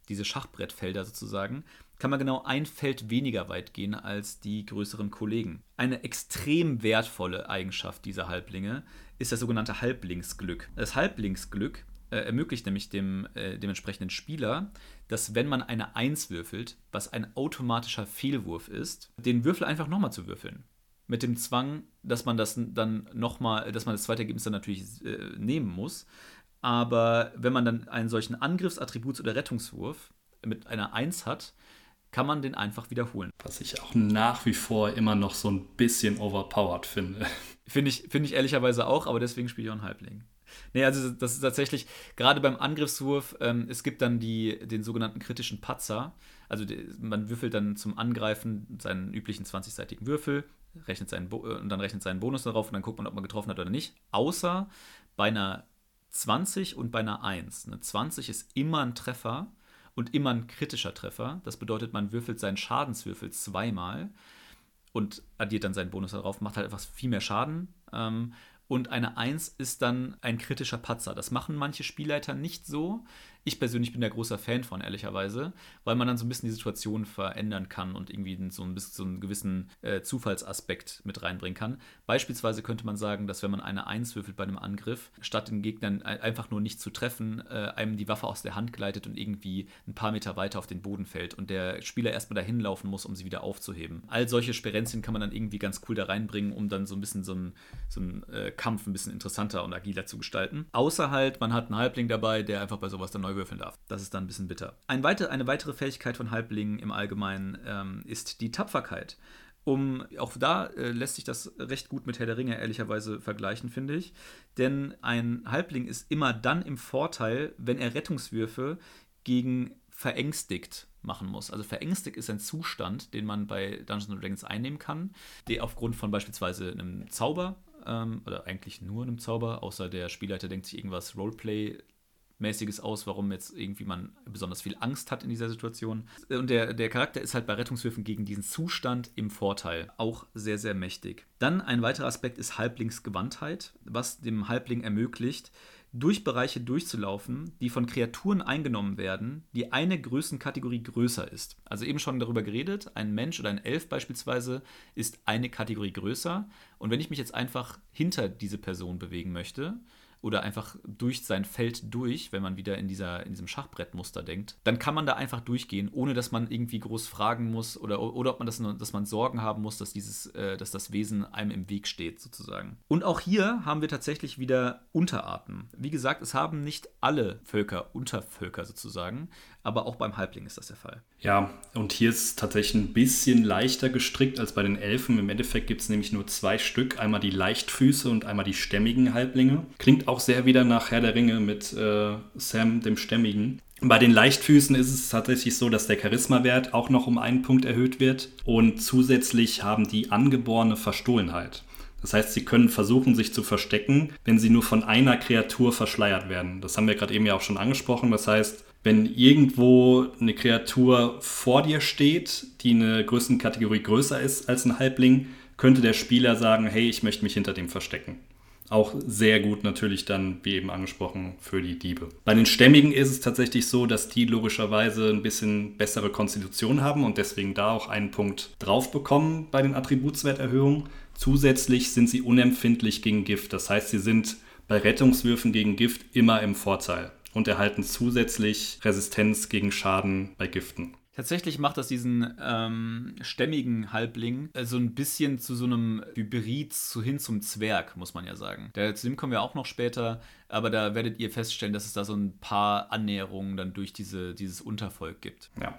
diese Schachbrettfelder sozusagen, kann man genau ein Feld weniger weit gehen als die größeren Kollegen. Eine extrem wertvolle Eigenschaft dieser Halblinge ist das sogenannte Halblingsglück. Das Halblingsglück äh, ermöglicht nämlich dem, äh, dem entsprechenden Spieler, dass wenn man eine 1 würfelt, was ein automatischer Fehlwurf ist, den Würfel einfach nochmal zu würfeln mit dem Zwang, dass man das dann nochmal, dass man das zweite Ergebnis dann natürlich äh, nehmen muss. Aber wenn man dann einen solchen Angriffsattributs- oder Rettungswurf mit einer 1 hat, kann man den einfach wiederholen. Was ich auch nach wie vor immer noch so ein bisschen overpowered finde. [LAUGHS] Finde ich, find ich ehrlicherweise auch, aber deswegen spiele ich auch einen Halbling. Nee, also das ist tatsächlich, gerade beim Angriffswurf, ähm, es gibt dann die, den sogenannten kritischen Patzer. Also die, man würfelt dann zum Angreifen seinen üblichen 20-seitigen Würfel, rechnet seinen Bo und dann rechnet seinen Bonus darauf und dann guckt man, ob man getroffen hat oder nicht. Außer bei einer 20 und bei einer 1. Eine 20 ist immer ein Treffer und immer ein kritischer Treffer. Das bedeutet, man würfelt seinen Schadenswürfel zweimal und addiert dann seinen Bonus darauf, macht halt etwas viel mehr Schaden. Ähm, und eine 1 ist dann ein kritischer Patzer. Das machen manche Spielleiter nicht so. Ich persönlich bin da großer Fan von, ehrlicherweise, weil man dann so ein bisschen die Situation verändern kann und irgendwie so ein bisschen so einen gewissen äh, Zufallsaspekt mit reinbringen kann. Beispielsweise könnte man sagen, dass wenn man eine 1 würfelt bei einem Angriff, statt den Gegnern einfach nur nicht zu treffen, äh, einem die Waffe aus der Hand gleitet und irgendwie ein paar Meter weiter auf den Boden fällt und der Spieler erstmal dahin laufen muss, um sie wieder aufzuheben. All solche Sperenzien kann man dann irgendwie ganz cool da reinbringen, um dann so ein bisschen so einen so äh, Kampf ein bisschen interessanter und agiler zu gestalten. Außer halt, man hat einen Halbling dabei, der einfach bei sowas dann neu würfeln darf. Das ist dann ein bisschen bitter. Ein weite, eine weitere Fähigkeit von Halblingen im Allgemeinen ähm, ist die Tapferkeit. Um, auch da äh, lässt sich das recht gut mit Herr der Ringe ehrlicherweise vergleichen, finde ich. Denn ein Halbling ist immer dann im Vorteil, wenn er Rettungswürfe gegen verängstigt machen muss. Also verängstigt ist ein Zustand, den man bei Dungeons Dragons einnehmen kann, der aufgrund von beispielsweise einem Zauber ähm, oder eigentlich nur einem Zauber, außer der Spielleiter denkt sich irgendwas Roleplay mäßiges aus, warum jetzt irgendwie man besonders viel Angst hat in dieser Situation. Und der, der Charakter ist halt bei Rettungswürfen gegen diesen Zustand im Vorteil. Auch sehr, sehr mächtig. Dann ein weiterer Aspekt ist Halblingsgewandtheit, was dem Halbling ermöglicht, durch Bereiche durchzulaufen, die von Kreaturen eingenommen werden, die eine Größenkategorie größer ist. Also eben schon darüber geredet, ein Mensch oder ein Elf beispielsweise ist eine Kategorie größer. Und wenn ich mich jetzt einfach hinter diese Person bewegen möchte, oder einfach durch sein Feld durch, wenn man wieder in, dieser, in diesem Schachbrettmuster denkt, dann kann man da einfach durchgehen, ohne dass man irgendwie groß fragen muss oder, oder ob man das, dass man Sorgen haben muss, dass, dieses, äh, dass das Wesen einem im Weg steht, sozusagen. Und auch hier haben wir tatsächlich wieder Unterarten. Wie gesagt, es haben nicht alle Völker Untervölker sozusagen, aber auch beim Halbling ist das der Fall. Ja, und hier ist tatsächlich ein bisschen leichter gestrickt als bei den Elfen. Im Endeffekt gibt es nämlich nur zwei Stück, einmal die Leichtfüße und einmal die stämmigen Halblinge. Klingt auch sehr wieder nach Herr der Ringe mit äh, Sam dem Stämmigen. Bei den Leichtfüßen ist es tatsächlich so, dass der Charismawert auch noch um einen Punkt erhöht wird und zusätzlich haben die angeborene Verstohlenheit. Das heißt, sie können versuchen, sich zu verstecken, wenn sie nur von einer Kreatur verschleiert werden. Das haben wir gerade eben ja auch schon angesprochen. Das heißt, wenn irgendwo eine Kreatur vor dir steht, die eine Größenkategorie größer ist als ein Halbling, könnte der Spieler sagen, hey, ich möchte mich hinter dem verstecken. Auch sehr gut natürlich dann, wie eben angesprochen, für die Diebe. Bei den Stämmigen ist es tatsächlich so, dass die logischerweise ein bisschen bessere Konstitution haben und deswegen da auch einen Punkt drauf bekommen bei den Attributswerterhöhungen. Zusätzlich sind sie unempfindlich gegen Gift. Das heißt, sie sind bei Rettungswürfen gegen Gift immer im Vorteil und erhalten zusätzlich Resistenz gegen Schaden bei Giften. Tatsächlich macht das diesen ähm, stämmigen Halbling äh, so ein bisschen zu so einem Hybrid zu, hin zum Zwerg, muss man ja sagen. Der, zu dem kommen wir auch noch später, aber da werdet ihr feststellen, dass es da so ein paar Annäherungen dann durch diese, dieses Untervolk gibt. Ja.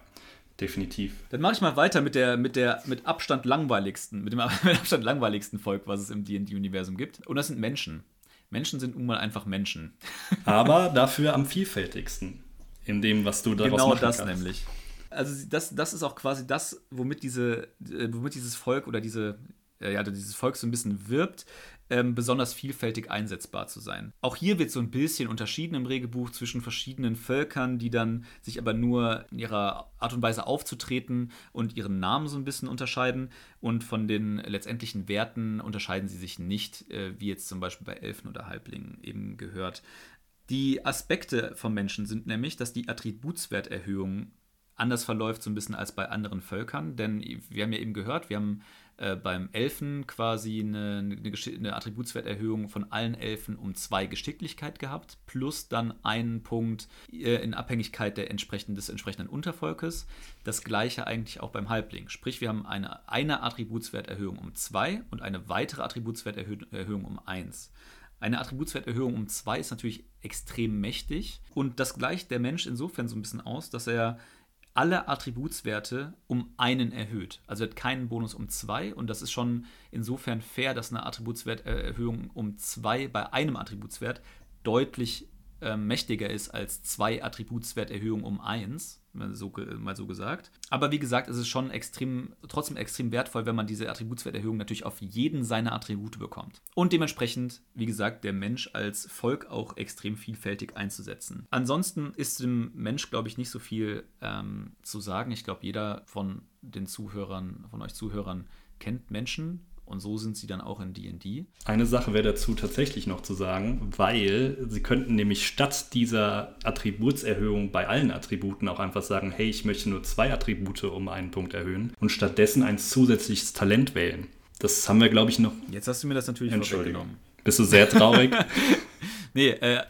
Definitiv. Dann mache ich mal weiter mit der mit der mit Abstand langweiligsten, mit dem mit [LAUGHS] Abstand langweiligsten Volk, was es im D&D-Universum gibt. Und das sind Menschen. Menschen sind nun mal einfach Menschen. [LAUGHS] Aber dafür am vielfältigsten in dem, was du daraus genau machen kannst. Genau das nämlich. Also das, das ist auch quasi das, womit, diese, äh, womit dieses Volk oder diese, ja, dieses Volk so ein bisschen wirbt, ähm, besonders vielfältig einsetzbar zu sein. Auch hier wird so ein bisschen unterschieden im Regelbuch zwischen verschiedenen Völkern, die dann sich aber nur in ihrer Art und Weise aufzutreten und ihren Namen so ein bisschen unterscheiden. Und von den letztendlichen Werten unterscheiden sie sich nicht, äh, wie jetzt zum Beispiel bei Elfen oder Halblingen eben gehört. Die Aspekte vom Menschen sind nämlich, dass die Attributswerterhöhung anders verläuft so ein bisschen als bei anderen Völkern, denn wir haben ja eben gehört, wir haben äh, beim Elfen quasi eine, eine, eine, Attributswerterhöhung von allen Elfen um zwei Geschicklichkeit gehabt, plus dann einen Punkt äh, in Abhängigkeit der entsprechenden, des entsprechenden Untervolkes. Das gleiche eigentlich auch beim Halbling. Sprich, wir haben eine, eine Attributswerterhöhung um zwei und eine weitere Attributswerterhöhung um eins. Eine Attributswerterhöhung um zwei ist natürlich extrem mächtig und das gleicht der Mensch insofern so ein bisschen aus, dass er alle Attributswerte um einen erhöht. Also er hat keinen Bonus um zwei und das ist schon insofern fair, dass eine Attributswerterhöhung um zwei bei einem Attributswert deutlich äh, mächtiger ist als zwei Attributswerterhöhungen um eins, mal so, mal so gesagt. Aber wie gesagt, es ist schon extrem, trotzdem extrem wertvoll, wenn man diese Attributswerterhöhung natürlich auf jeden seiner Attribute bekommt. Und dementsprechend, wie gesagt, der Mensch als Volk auch extrem vielfältig einzusetzen. Ansonsten ist dem Mensch, glaube ich, nicht so viel ähm, zu sagen. Ich glaube, jeder von den Zuhörern, von euch Zuhörern kennt Menschen, und so sind sie dann auch in DD. Eine Sache wäre dazu tatsächlich noch zu sagen, weil sie könnten nämlich statt dieser Attributserhöhung bei allen Attributen auch einfach sagen, hey, ich möchte nur zwei Attribute um einen Punkt erhöhen und stattdessen ein zusätzliches Talent wählen. Das haben wir, glaube ich, noch. Jetzt hast du mir das natürlich Entschuldigung. Bist du sehr traurig? [LAUGHS] nee, äh,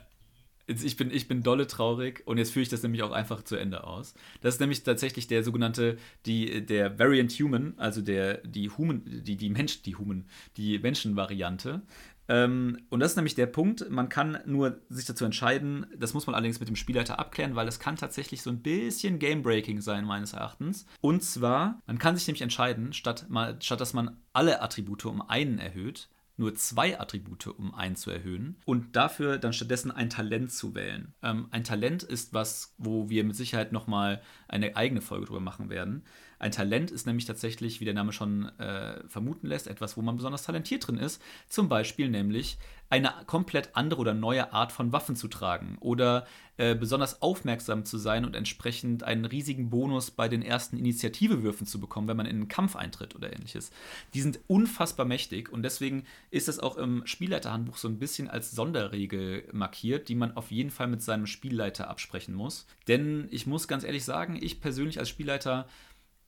ich bin, ich bin dolle traurig und jetzt führe ich das nämlich auch einfach zu Ende aus. Das ist nämlich tatsächlich der sogenannte, die, der Variant Human, also der, die Human, die, die Mensch, die Human, die Menschenvariante. Ähm, und das ist nämlich der Punkt, man kann nur sich dazu entscheiden, das muss man allerdings mit dem Spielleiter abklären, weil es kann tatsächlich so ein bisschen Game-Breaking sein, meines Erachtens. Und zwar, man kann sich nämlich entscheiden, statt, mal, statt dass man alle Attribute um einen erhöht, nur zwei Attribute, um einen zu erhöhen und dafür dann stattdessen ein Talent zu wählen. Ähm, ein Talent ist was, wo wir mit Sicherheit nochmal eine eigene Folge drüber machen werden. Ein Talent ist nämlich tatsächlich, wie der Name schon äh, vermuten lässt, etwas, wo man besonders talentiert drin ist. Zum Beispiel nämlich eine komplett andere oder neue Art von Waffen zu tragen oder äh, besonders aufmerksam zu sein und entsprechend einen riesigen Bonus bei den ersten Initiativewürfen zu bekommen, wenn man in einen Kampf eintritt oder ähnliches. Die sind unfassbar mächtig und deswegen ist das auch im Spielleiterhandbuch so ein bisschen als Sonderregel markiert, die man auf jeden Fall mit seinem Spielleiter absprechen muss. Denn ich muss ganz ehrlich sagen, ich persönlich als Spielleiter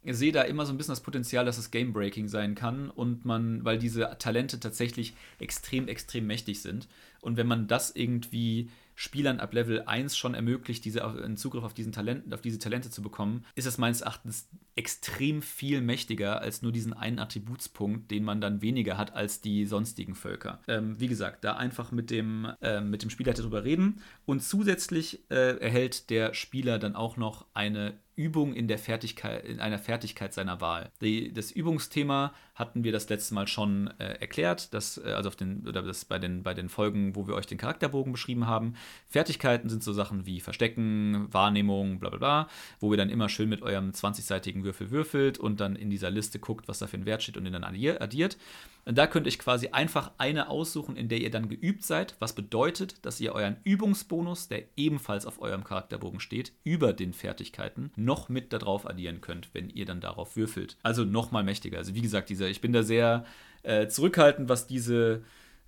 sehe da immer so ein bisschen das Potenzial, dass es Game-Breaking sein kann und man, weil diese Talente tatsächlich extrem, extrem mächtig sind. Und wenn man das irgendwie Spielern ab Level 1 schon ermöglicht, diese, einen Zugriff auf, diesen Talenten, auf diese Talente zu bekommen, ist es meines Erachtens extrem viel mächtiger als nur diesen einen Attributspunkt, den man dann weniger hat als die sonstigen Völker. Ähm, wie gesagt, da einfach mit dem, äh, mit dem Spieler darüber reden und zusätzlich äh, erhält der Spieler dann auch noch eine Übung in der Fertigkeit, in einer Fertigkeit seiner Wahl. Die, das Übungsthema hatten wir das letzte Mal schon äh, erklärt, dass, äh, also auf den, oder das bei den, bei den Folgen, wo wir euch den Charakterbogen beschrieben haben. Fertigkeiten sind so Sachen wie Verstecken, Wahrnehmung, bla bla bla, wo ihr dann immer schön mit eurem 20-seitigen Würfel würfelt und dann in dieser Liste guckt, was da für ein Wert steht und den dann addiert. Und da könnt ihr quasi einfach eine aussuchen, in der ihr dann geübt seid, was bedeutet, dass ihr euren Übungsbonus, der ebenfalls auf eurem Charakterbogen steht, über den Fertigkeiten, noch mit darauf addieren könnt, wenn ihr dann darauf würfelt. Also nochmal mächtiger. Also wie gesagt, dieser, ich bin da sehr äh, zurückhaltend, was diese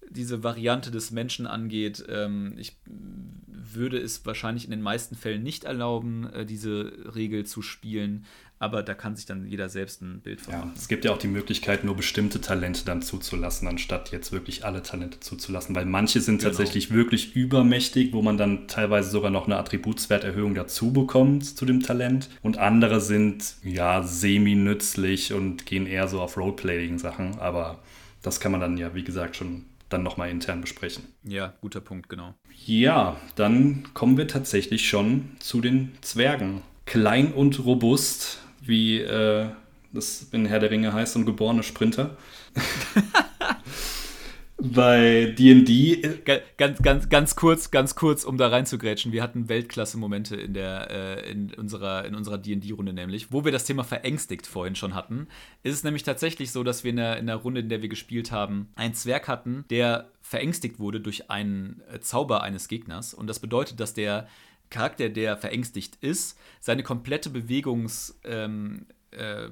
diese Variante des Menschen angeht. Ähm, ich würde es wahrscheinlich in den meisten Fällen nicht erlauben, äh, diese Regel zu spielen, aber da kann sich dann jeder selbst ein Bild von machen. Ja, es gibt ja auch die Möglichkeit, nur bestimmte Talente dann zuzulassen, anstatt jetzt wirklich alle Talente zuzulassen, weil manche sind genau. tatsächlich wirklich übermächtig, wo man dann teilweise sogar noch eine Attributswerterhöhung dazu bekommt zu dem Talent und andere sind ja semi-nützlich und gehen eher so auf Roleplaying-Sachen, aber das kann man dann ja, wie gesagt, schon dann nochmal intern besprechen. Ja, guter Punkt, genau. Ja, dann kommen wir tatsächlich schon zu den Zwergen. Klein und robust, wie äh, das in Herr der Ringe heißt, und geborene Sprinter. [LAUGHS] Bei D&D ganz, ganz, ganz kurz, ganz kurz, um da reinzugrätschen. Wir hatten Weltklasse-Momente in äh, in unserer in unserer D&D-Runde nämlich, wo wir das Thema verängstigt vorhin schon hatten. Ist es nämlich tatsächlich so, dass wir in der, in der Runde, in der wir gespielt haben, einen Zwerg hatten, der verängstigt wurde durch einen äh, Zauber eines Gegners. Und das bedeutet, dass der Charakter, der verängstigt ist, seine komplette Bewegungs ähm, äh,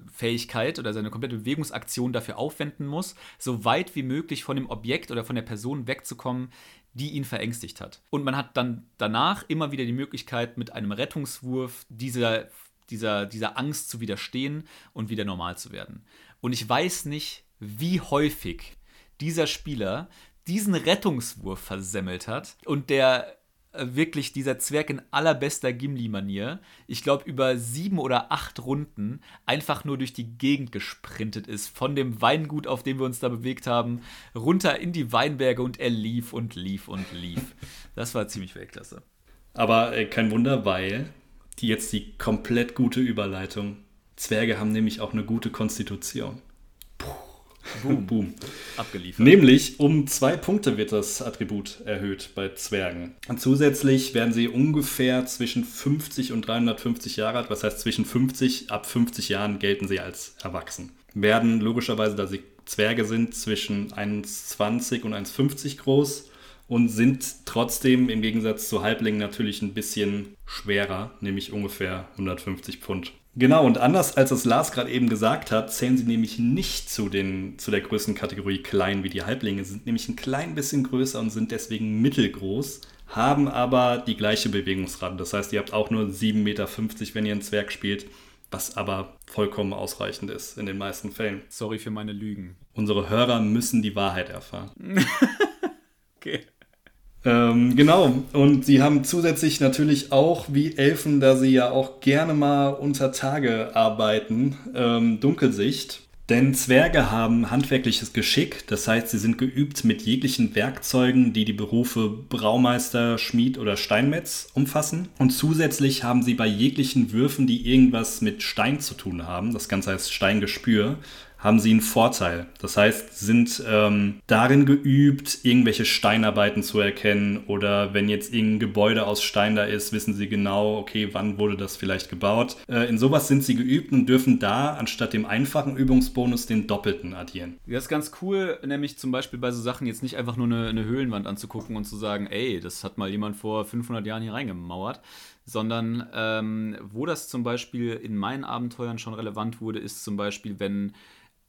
oder seine komplette Bewegungsaktion dafür aufwenden muss, so weit wie möglich von dem Objekt oder von der Person wegzukommen, die ihn verängstigt hat. Und man hat dann danach immer wieder die Möglichkeit, mit einem Rettungswurf dieser, dieser, dieser Angst zu widerstehen und wieder normal zu werden. Und ich weiß nicht, wie häufig dieser Spieler diesen Rettungswurf versemmelt hat und der wirklich dieser Zwerg in allerbester Gimli-Manier, ich glaube, über sieben oder acht Runden einfach nur durch die Gegend gesprintet ist. Von dem Weingut, auf dem wir uns da bewegt haben, runter in die Weinberge und er lief und lief und lief. [LAUGHS] Das war ziemlich Weltklasse. Aber äh, kein Wunder, weil die jetzt die komplett gute Überleitung. Zwerge haben nämlich auch eine gute Konstitution. Boom. [LAUGHS] Boom. Abgeliefert. Nämlich um zwei Punkte wird das Attribut erhöht bei Zwergen. Und zusätzlich werden sie ungefähr zwischen 50 und 350 Jahre alt. Was heißt zwischen 50, ab 50 Jahren gelten sie als erwachsen. Werden logischerweise, da sie Zwerge sind, zwischen 1,20 und 1,50 groß und sind trotzdem im Gegensatz zu Halblingen natürlich ein bisschen schwerer, nämlich ungefähr 150 Pfund. Genau, und anders als es Lars gerade eben gesagt hat, zählen sie nämlich nicht zu, den, zu der Größenkategorie klein wie die Halblinge, sind nämlich ein klein bisschen größer und sind deswegen mittelgroß, haben aber die gleiche Bewegungsrate. Das heißt, ihr habt auch nur 7,50 Meter, wenn ihr einen Zwerg spielt, was aber vollkommen ausreichend ist in den meisten Fällen. Sorry für meine Lügen. Unsere Hörer müssen die Wahrheit erfahren. [LAUGHS] okay. Ähm, genau, und sie haben zusätzlich natürlich auch, wie Elfen, da sie ja auch gerne mal unter Tage arbeiten, ähm, Dunkelsicht. Denn Zwerge haben handwerkliches Geschick, das heißt, sie sind geübt mit jeglichen Werkzeugen, die die Berufe Braumeister, Schmied oder Steinmetz umfassen. Und zusätzlich haben sie bei jeglichen Würfen, die irgendwas mit Stein zu tun haben, das Ganze heißt Steingespür, haben sie einen Vorteil. Das heißt, sind ähm, darin geübt, irgendwelche Steinarbeiten zu erkennen oder wenn jetzt irgendein Gebäude aus Stein da ist, wissen sie genau, okay, wann wurde das vielleicht gebaut. Äh, in sowas sind sie geübt und dürfen da anstatt dem einfachen Übungsbonus den doppelten addieren. Das ist ganz cool, nämlich zum Beispiel bei so Sachen jetzt nicht einfach nur eine, eine Höhlenwand anzugucken und zu sagen, ey, das hat mal jemand vor 500 Jahren hier reingemauert, sondern ähm, wo das zum Beispiel in meinen Abenteuern schon relevant wurde, ist zum Beispiel, wenn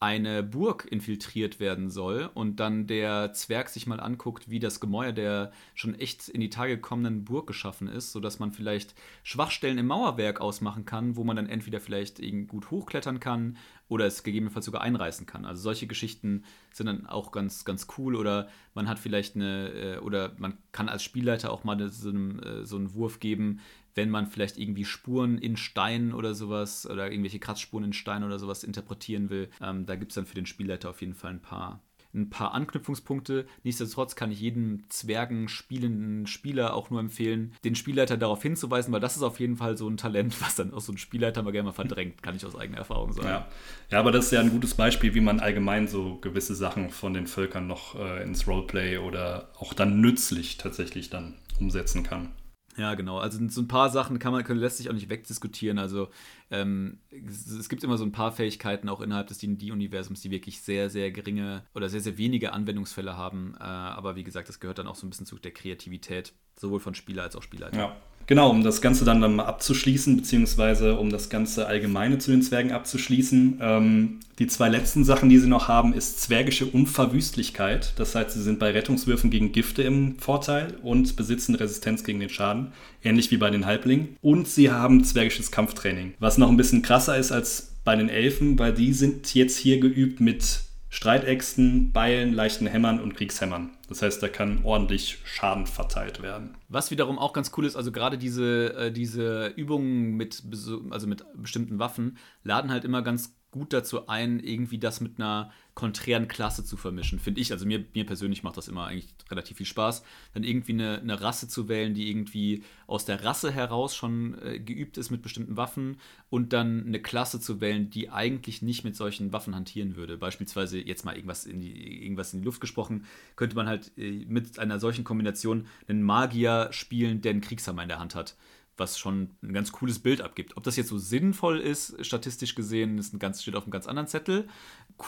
eine Burg infiltriert werden soll und dann der Zwerg sich mal anguckt, wie das Gemäuer der schon echt in die Tage gekommenen Burg geschaffen ist, sodass man vielleicht Schwachstellen im Mauerwerk ausmachen kann, wo man dann entweder vielleicht gut hochklettern kann oder es gegebenenfalls sogar einreißen kann. Also solche Geschichten sind dann auch ganz, ganz cool oder man hat vielleicht eine, äh, oder man kann als Spielleiter auch mal so einen, äh, so einen Wurf geben, wenn man vielleicht irgendwie Spuren in Stein oder sowas oder irgendwelche Kratzspuren in Stein oder sowas interpretieren will, ähm, da gibt es dann für den Spielleiter auf jeden Fall ein paar, ein paar Anknüpfungspunkte. Nichtsdestotrotz kann ich jedem Zwergen spielenden Spieler auch nur empfehlen, den Spielleiter darauf hinzuweisen, weil das ist auf jeden Fall so ein Talent, was dann auch so ein Spielleiter mal gerne mal verdrängt, kann ich aus eigener Erfahrung sagen. Ja. ja, aber das ist ja ein gutes Beispiel, wie man allgemein so gewisse Sachen von den Völkern noch äh, ins Roleplay oder auch dann nützlich tatsächlich dann umsetzen kann. Ja, genau. Also so ein paar Sachen kann man, können, lässt sich auch nicht wegdiskutieren. Also ähm, es, es, gibt immer so ein paar Fähigkeiten auch innerhalb des D&D-Universums, die wirklich sehr, sehr geringe oder sehr, sehr wenige Anwendungsfälle haben. Äh, aber wie gesagt, das gehört dann auch so ein bisschen zu der Kreativität, sowohl von Spieler als auch Spielleiter. Ja. Genau, um das Ganze dann, dann mal abzuschließen, beziehungsweise um das ganze Allgemeine zu den Zwergen abzuschließen. Ähm, die zwei letzten Sachen, die sie noch haben, ist zwergische Unverwüstlichkeit. Das heißt, sie sind bei Rettungswürfen gegen Gifte im Vorteil und besitzen Resistenz gegen den Schaden, ähnlich wie bei den Halblingen. Und sie haben zwergisches Kampftraining, was noch ein bisschen krasser ist als bei den Elfen, weil die sind jetzt hier geübt mit Streitäxten, Beilen, leichten Hämmern und Kriegshämmern. Das heißt, da kann ordentlich Schaden verteilt werden. Was wiederum auch ganz cool ist, also gerade diese, äh, diese Übungen mit, also mit bestimmten Waffen laden halt immer ganz gut dazu ein, irgendwie das mit einer konträren Klasse zu vermischen, finde ich. Also mir, mir persönlich macht das immer eigentlich relativ viel Spaß, dann irgendwie eine, eine Rasse zu wählen, die irgendwie aus der Rasse heraus schon äh, geübt ist mit bestimmten Waffen und dann eine Klasse zu wählen, die eigentlich nicht mit solchen Waffen hantieren würde. Beispielsweise jetzt mal irgendwas in die, irgendwas in die Luft gesprochen, könnte man halt äh, mit einer solchen Kombination einen Magier spielen, der einen Kriegshammer in der Hand hat was schon ein ganz cooles Bild abgibt. Ob das jetzt so sinnvoll ist, statistisch gesehen, ist ein ganz, steht auf einem ganz anderen Zettel.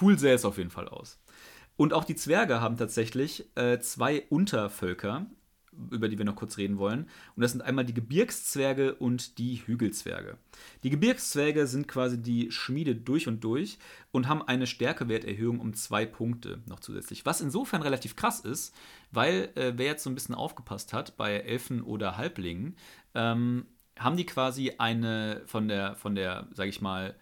Cool sähe es auf jeden Fall aus. Und auch die Zwerge haben tatsächlich äh, zwei Untervölker, über die wir noch kurz reden wollen. Und das sind einmal die Gebirgszwerge und die Hügelzwerge. Die Gebirgszwerge sind quasi die Schmiede durch und durch und haben eine Stärkewerterhöhung um zwei Punkte noch zusätzlich. Was insofern relativ krass ist, weil äh, wer jetzt so ein bisschen aufgepasst hat bei Elfen oder Halblingen, ähm, haben die quasi eine von der, von der, sag ich mal,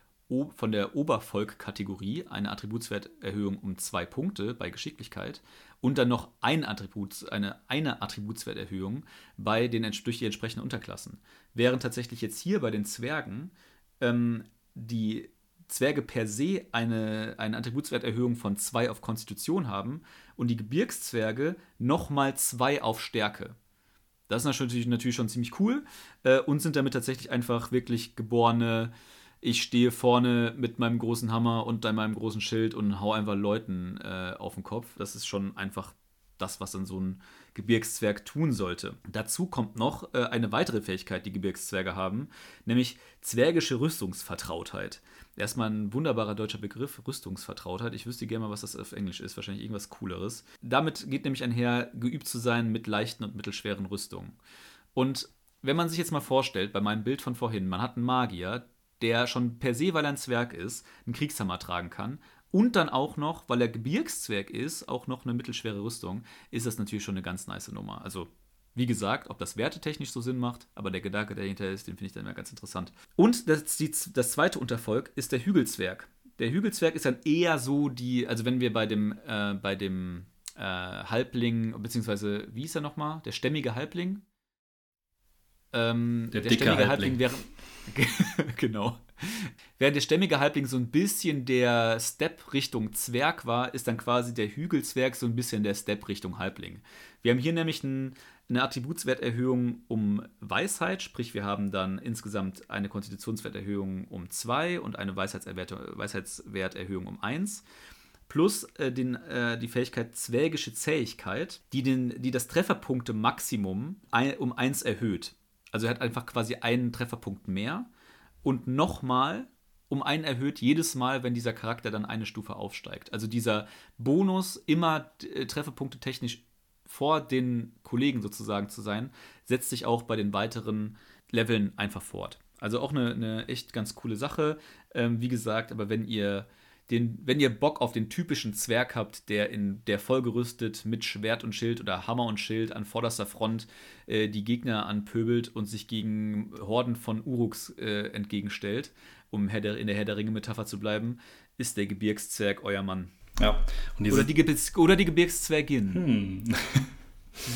von der Obervolk-Kategorie eine Attributswerterhöhung um zwei Punkte bei Geschicklichkeit und dann noch ein Attribut, eine, eine Attributswerterhöhung bei den, durch die entsprechenden Unterklassen. Während tatsächlich jetzt hier bei den Zwergen ähm, die Zwerge per se eine, eine Attributswerterhöhung von 2 auf Konstitution haben und die Gebirgszwerge nochmal 2 auf Stärke. Das ist natürlich, natürlich schon ziemlich cool äh, und sind damit tatsächlich einfach wirklich geborene ich stehe vorne mit meinem großen Hammer und meinem großen Schild und hau einfach Leuten äh, auf den Kopf. Das ist schon einfach das, was dann so ein Gebirgszwerg tun sollte. Dazu kommt noch äh, eine weitere Fähigkeit, die Gebirgszwerge haben, nämlich zwergische Rüstungsvertrautheit. Erstmal ein wunderbarer deutscher Begriff, Rüstungsvertrautheit. Ich wüsste gerne mal, was das auf Englisch ist. Wahrscheinlich irgendwas Cooleres. Damit geht nämlich einher, geübt zu sein mit leichten und mittelschweren Rüstungen. Und wenn man sich jetzt mal vorstellt, bei meinem Bild von vorhin, man hat einen Magier, der schon per se, weil er ein Zwerg ist, einen Kriegshammer tragen kann. Und dann auch noch, weil er Gebirgszwerg ist, auch noch eine mittelschwere Rüstung, ist das natürlich schon eine ganz nice Nummer. Also, wie gesagt, ob das wertetechnisch so Sinn macht, aber der Gedanke, der dahinter ist, den finde ich dann immer ganz interessant. Und das, die, das zweite Untervolk ist der Hügelzwerg. Der Hügelzwerg ist dann eher so die, also wenn wir bei dem, äh, bei dem äh, Halbling, beziehungsweise, wie ist er nochmal? Der stämmige Halbling? Ähm, der, der stämmige Halbling, Halbling wäre [LAUGHS] genau. Während der stämmige Halbling so ein bisschen der Step Richtung Zwerg war, ist dann quasi der Hügelzwerg so ein bisschen der Step Richtung Halbling. Wir haben hier nämlich ein, eine Attributswerterhöhung um Weisheit, sprich wir haben dann insgesamt eine Konstitutionswerterhöhung um 2 und eine Weisheitswerterhöhung um 1 plus äh, den, äh, die Fähigkeit Zwergische Zähigkeit, die, den, die das Trefferpunkte-Maximum ein, um 1 erhöht. Also er hat einfach quasi einen Trefferpunkt mehr und nochmal um einen erhöht jedes Mal, wenn dieser Charakter dann eine Stufe aufsteigt. Also dieser Bonus, immer äh, Trefferpunkte technisch vor den Kollegen sozusagen zu sein, setzt sich auch bei den weiteren Leveln einfach fort. Also auch eine, eine echt ganz coole Sache. Ähm, wie gesagt, aber wenn ihr den, wenn ihr Bock auf den typischen Zwerg habt, der in der vollgerüstet mit Schwert und Schild oder Hammer und Schild an vorderster Front äh, die Gegner anpöbelt und sich gegen Horden von Uruks äh, entgegenstellt, um in der Herr der Ringe-Metapher zu bleiben, ist der Gebirgszwerg euer Mann. Ja. oder, die Gebirgs oder die Gebirgszwergin. Hm.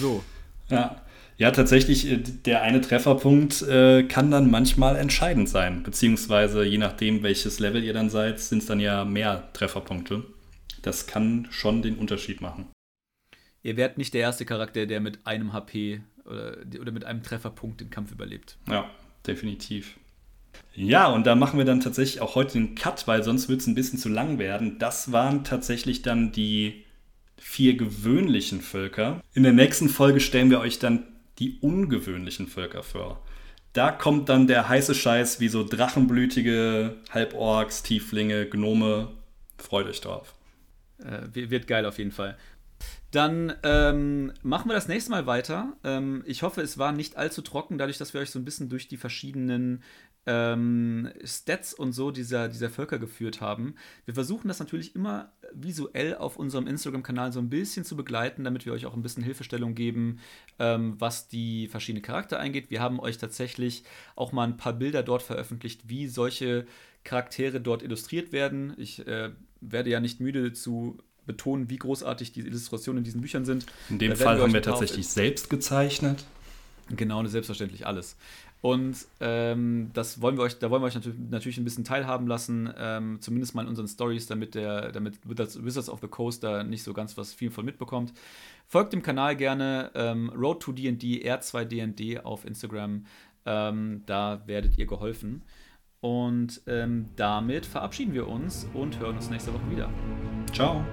so. Ja. Ja, tatsächlich, äh, der eine Trefferpunkt äh, kann dann manchmal entscheidend sein. Beziehungsweise je nachdem, welches Level ihr dann seid, sind es dann ja mehr Trefferpunkte. Das kann schon den Unterschied machen. Ihr werdet nicht der erste Charakter, der mit einem HP oder, oder mit einem Trefferpunkt den Kampf überlebt. Ja, definitiv. Ja, und da machen wir dann tatsächlich auch heute den Cut, weil sonst wird es ein bisschen zu lang werden. Das waren tatsächlich dann die vier gewöhnlichen Völker. In der nächsten Folge stellen wir euch dann die ungewöhnlichen Völker vor. Da kommt dann der heiße Scheiß wie so drachenblütige Halborks, Tieflinge, Gnome. Freut euch drauf. Äh, wird geil auf jeden Fall. Dann ähm, machen wir das nächste Mal weiter. Ähm, ich hoffe, es war nicht allzu trocken, dadurch, dass wir euch so ein bisschen durch die verschiedenen ähm, Stats und so dieser, dieser Völker geführt haben. Wir versuchen das natürlich immer visuell auf unserem Instagram-Kanal so ein bisschen zu begleiten, damit wir euch auch ein bisschen Hilfestellung geben, ähm, was die verschiedenen Charakter eingeht. Wir haben euch tatsächlich auch mal ein paar Bilder dort veröffentlicht, wie solche Charaktere dort illustriert werden. Ich äh, werde ja nicht müde zu betonen, wie großartig die Illustrationen in diesen Büchern sind. In dem Fall haben wir tatsächlich selbst gezeichnet. Genau, selbstverständlich alles. Und ähm, das wollen wir euch, da wollen wir euch natürlich, ein bisschen teilhaben lassen, ähm, zumindest mal in unseren Stories, damit der, damit Wizards of the Coast da nicht so ganz was viel von mitbekommt. Folgt dem Kanal gerne ähm, Road to D&D, R2DND auf Instagram. Ähm, da werdet ihr geholfen. Und ähm, damit verabschieden wir uns und hören uns nächste Woche wieder. Ciao.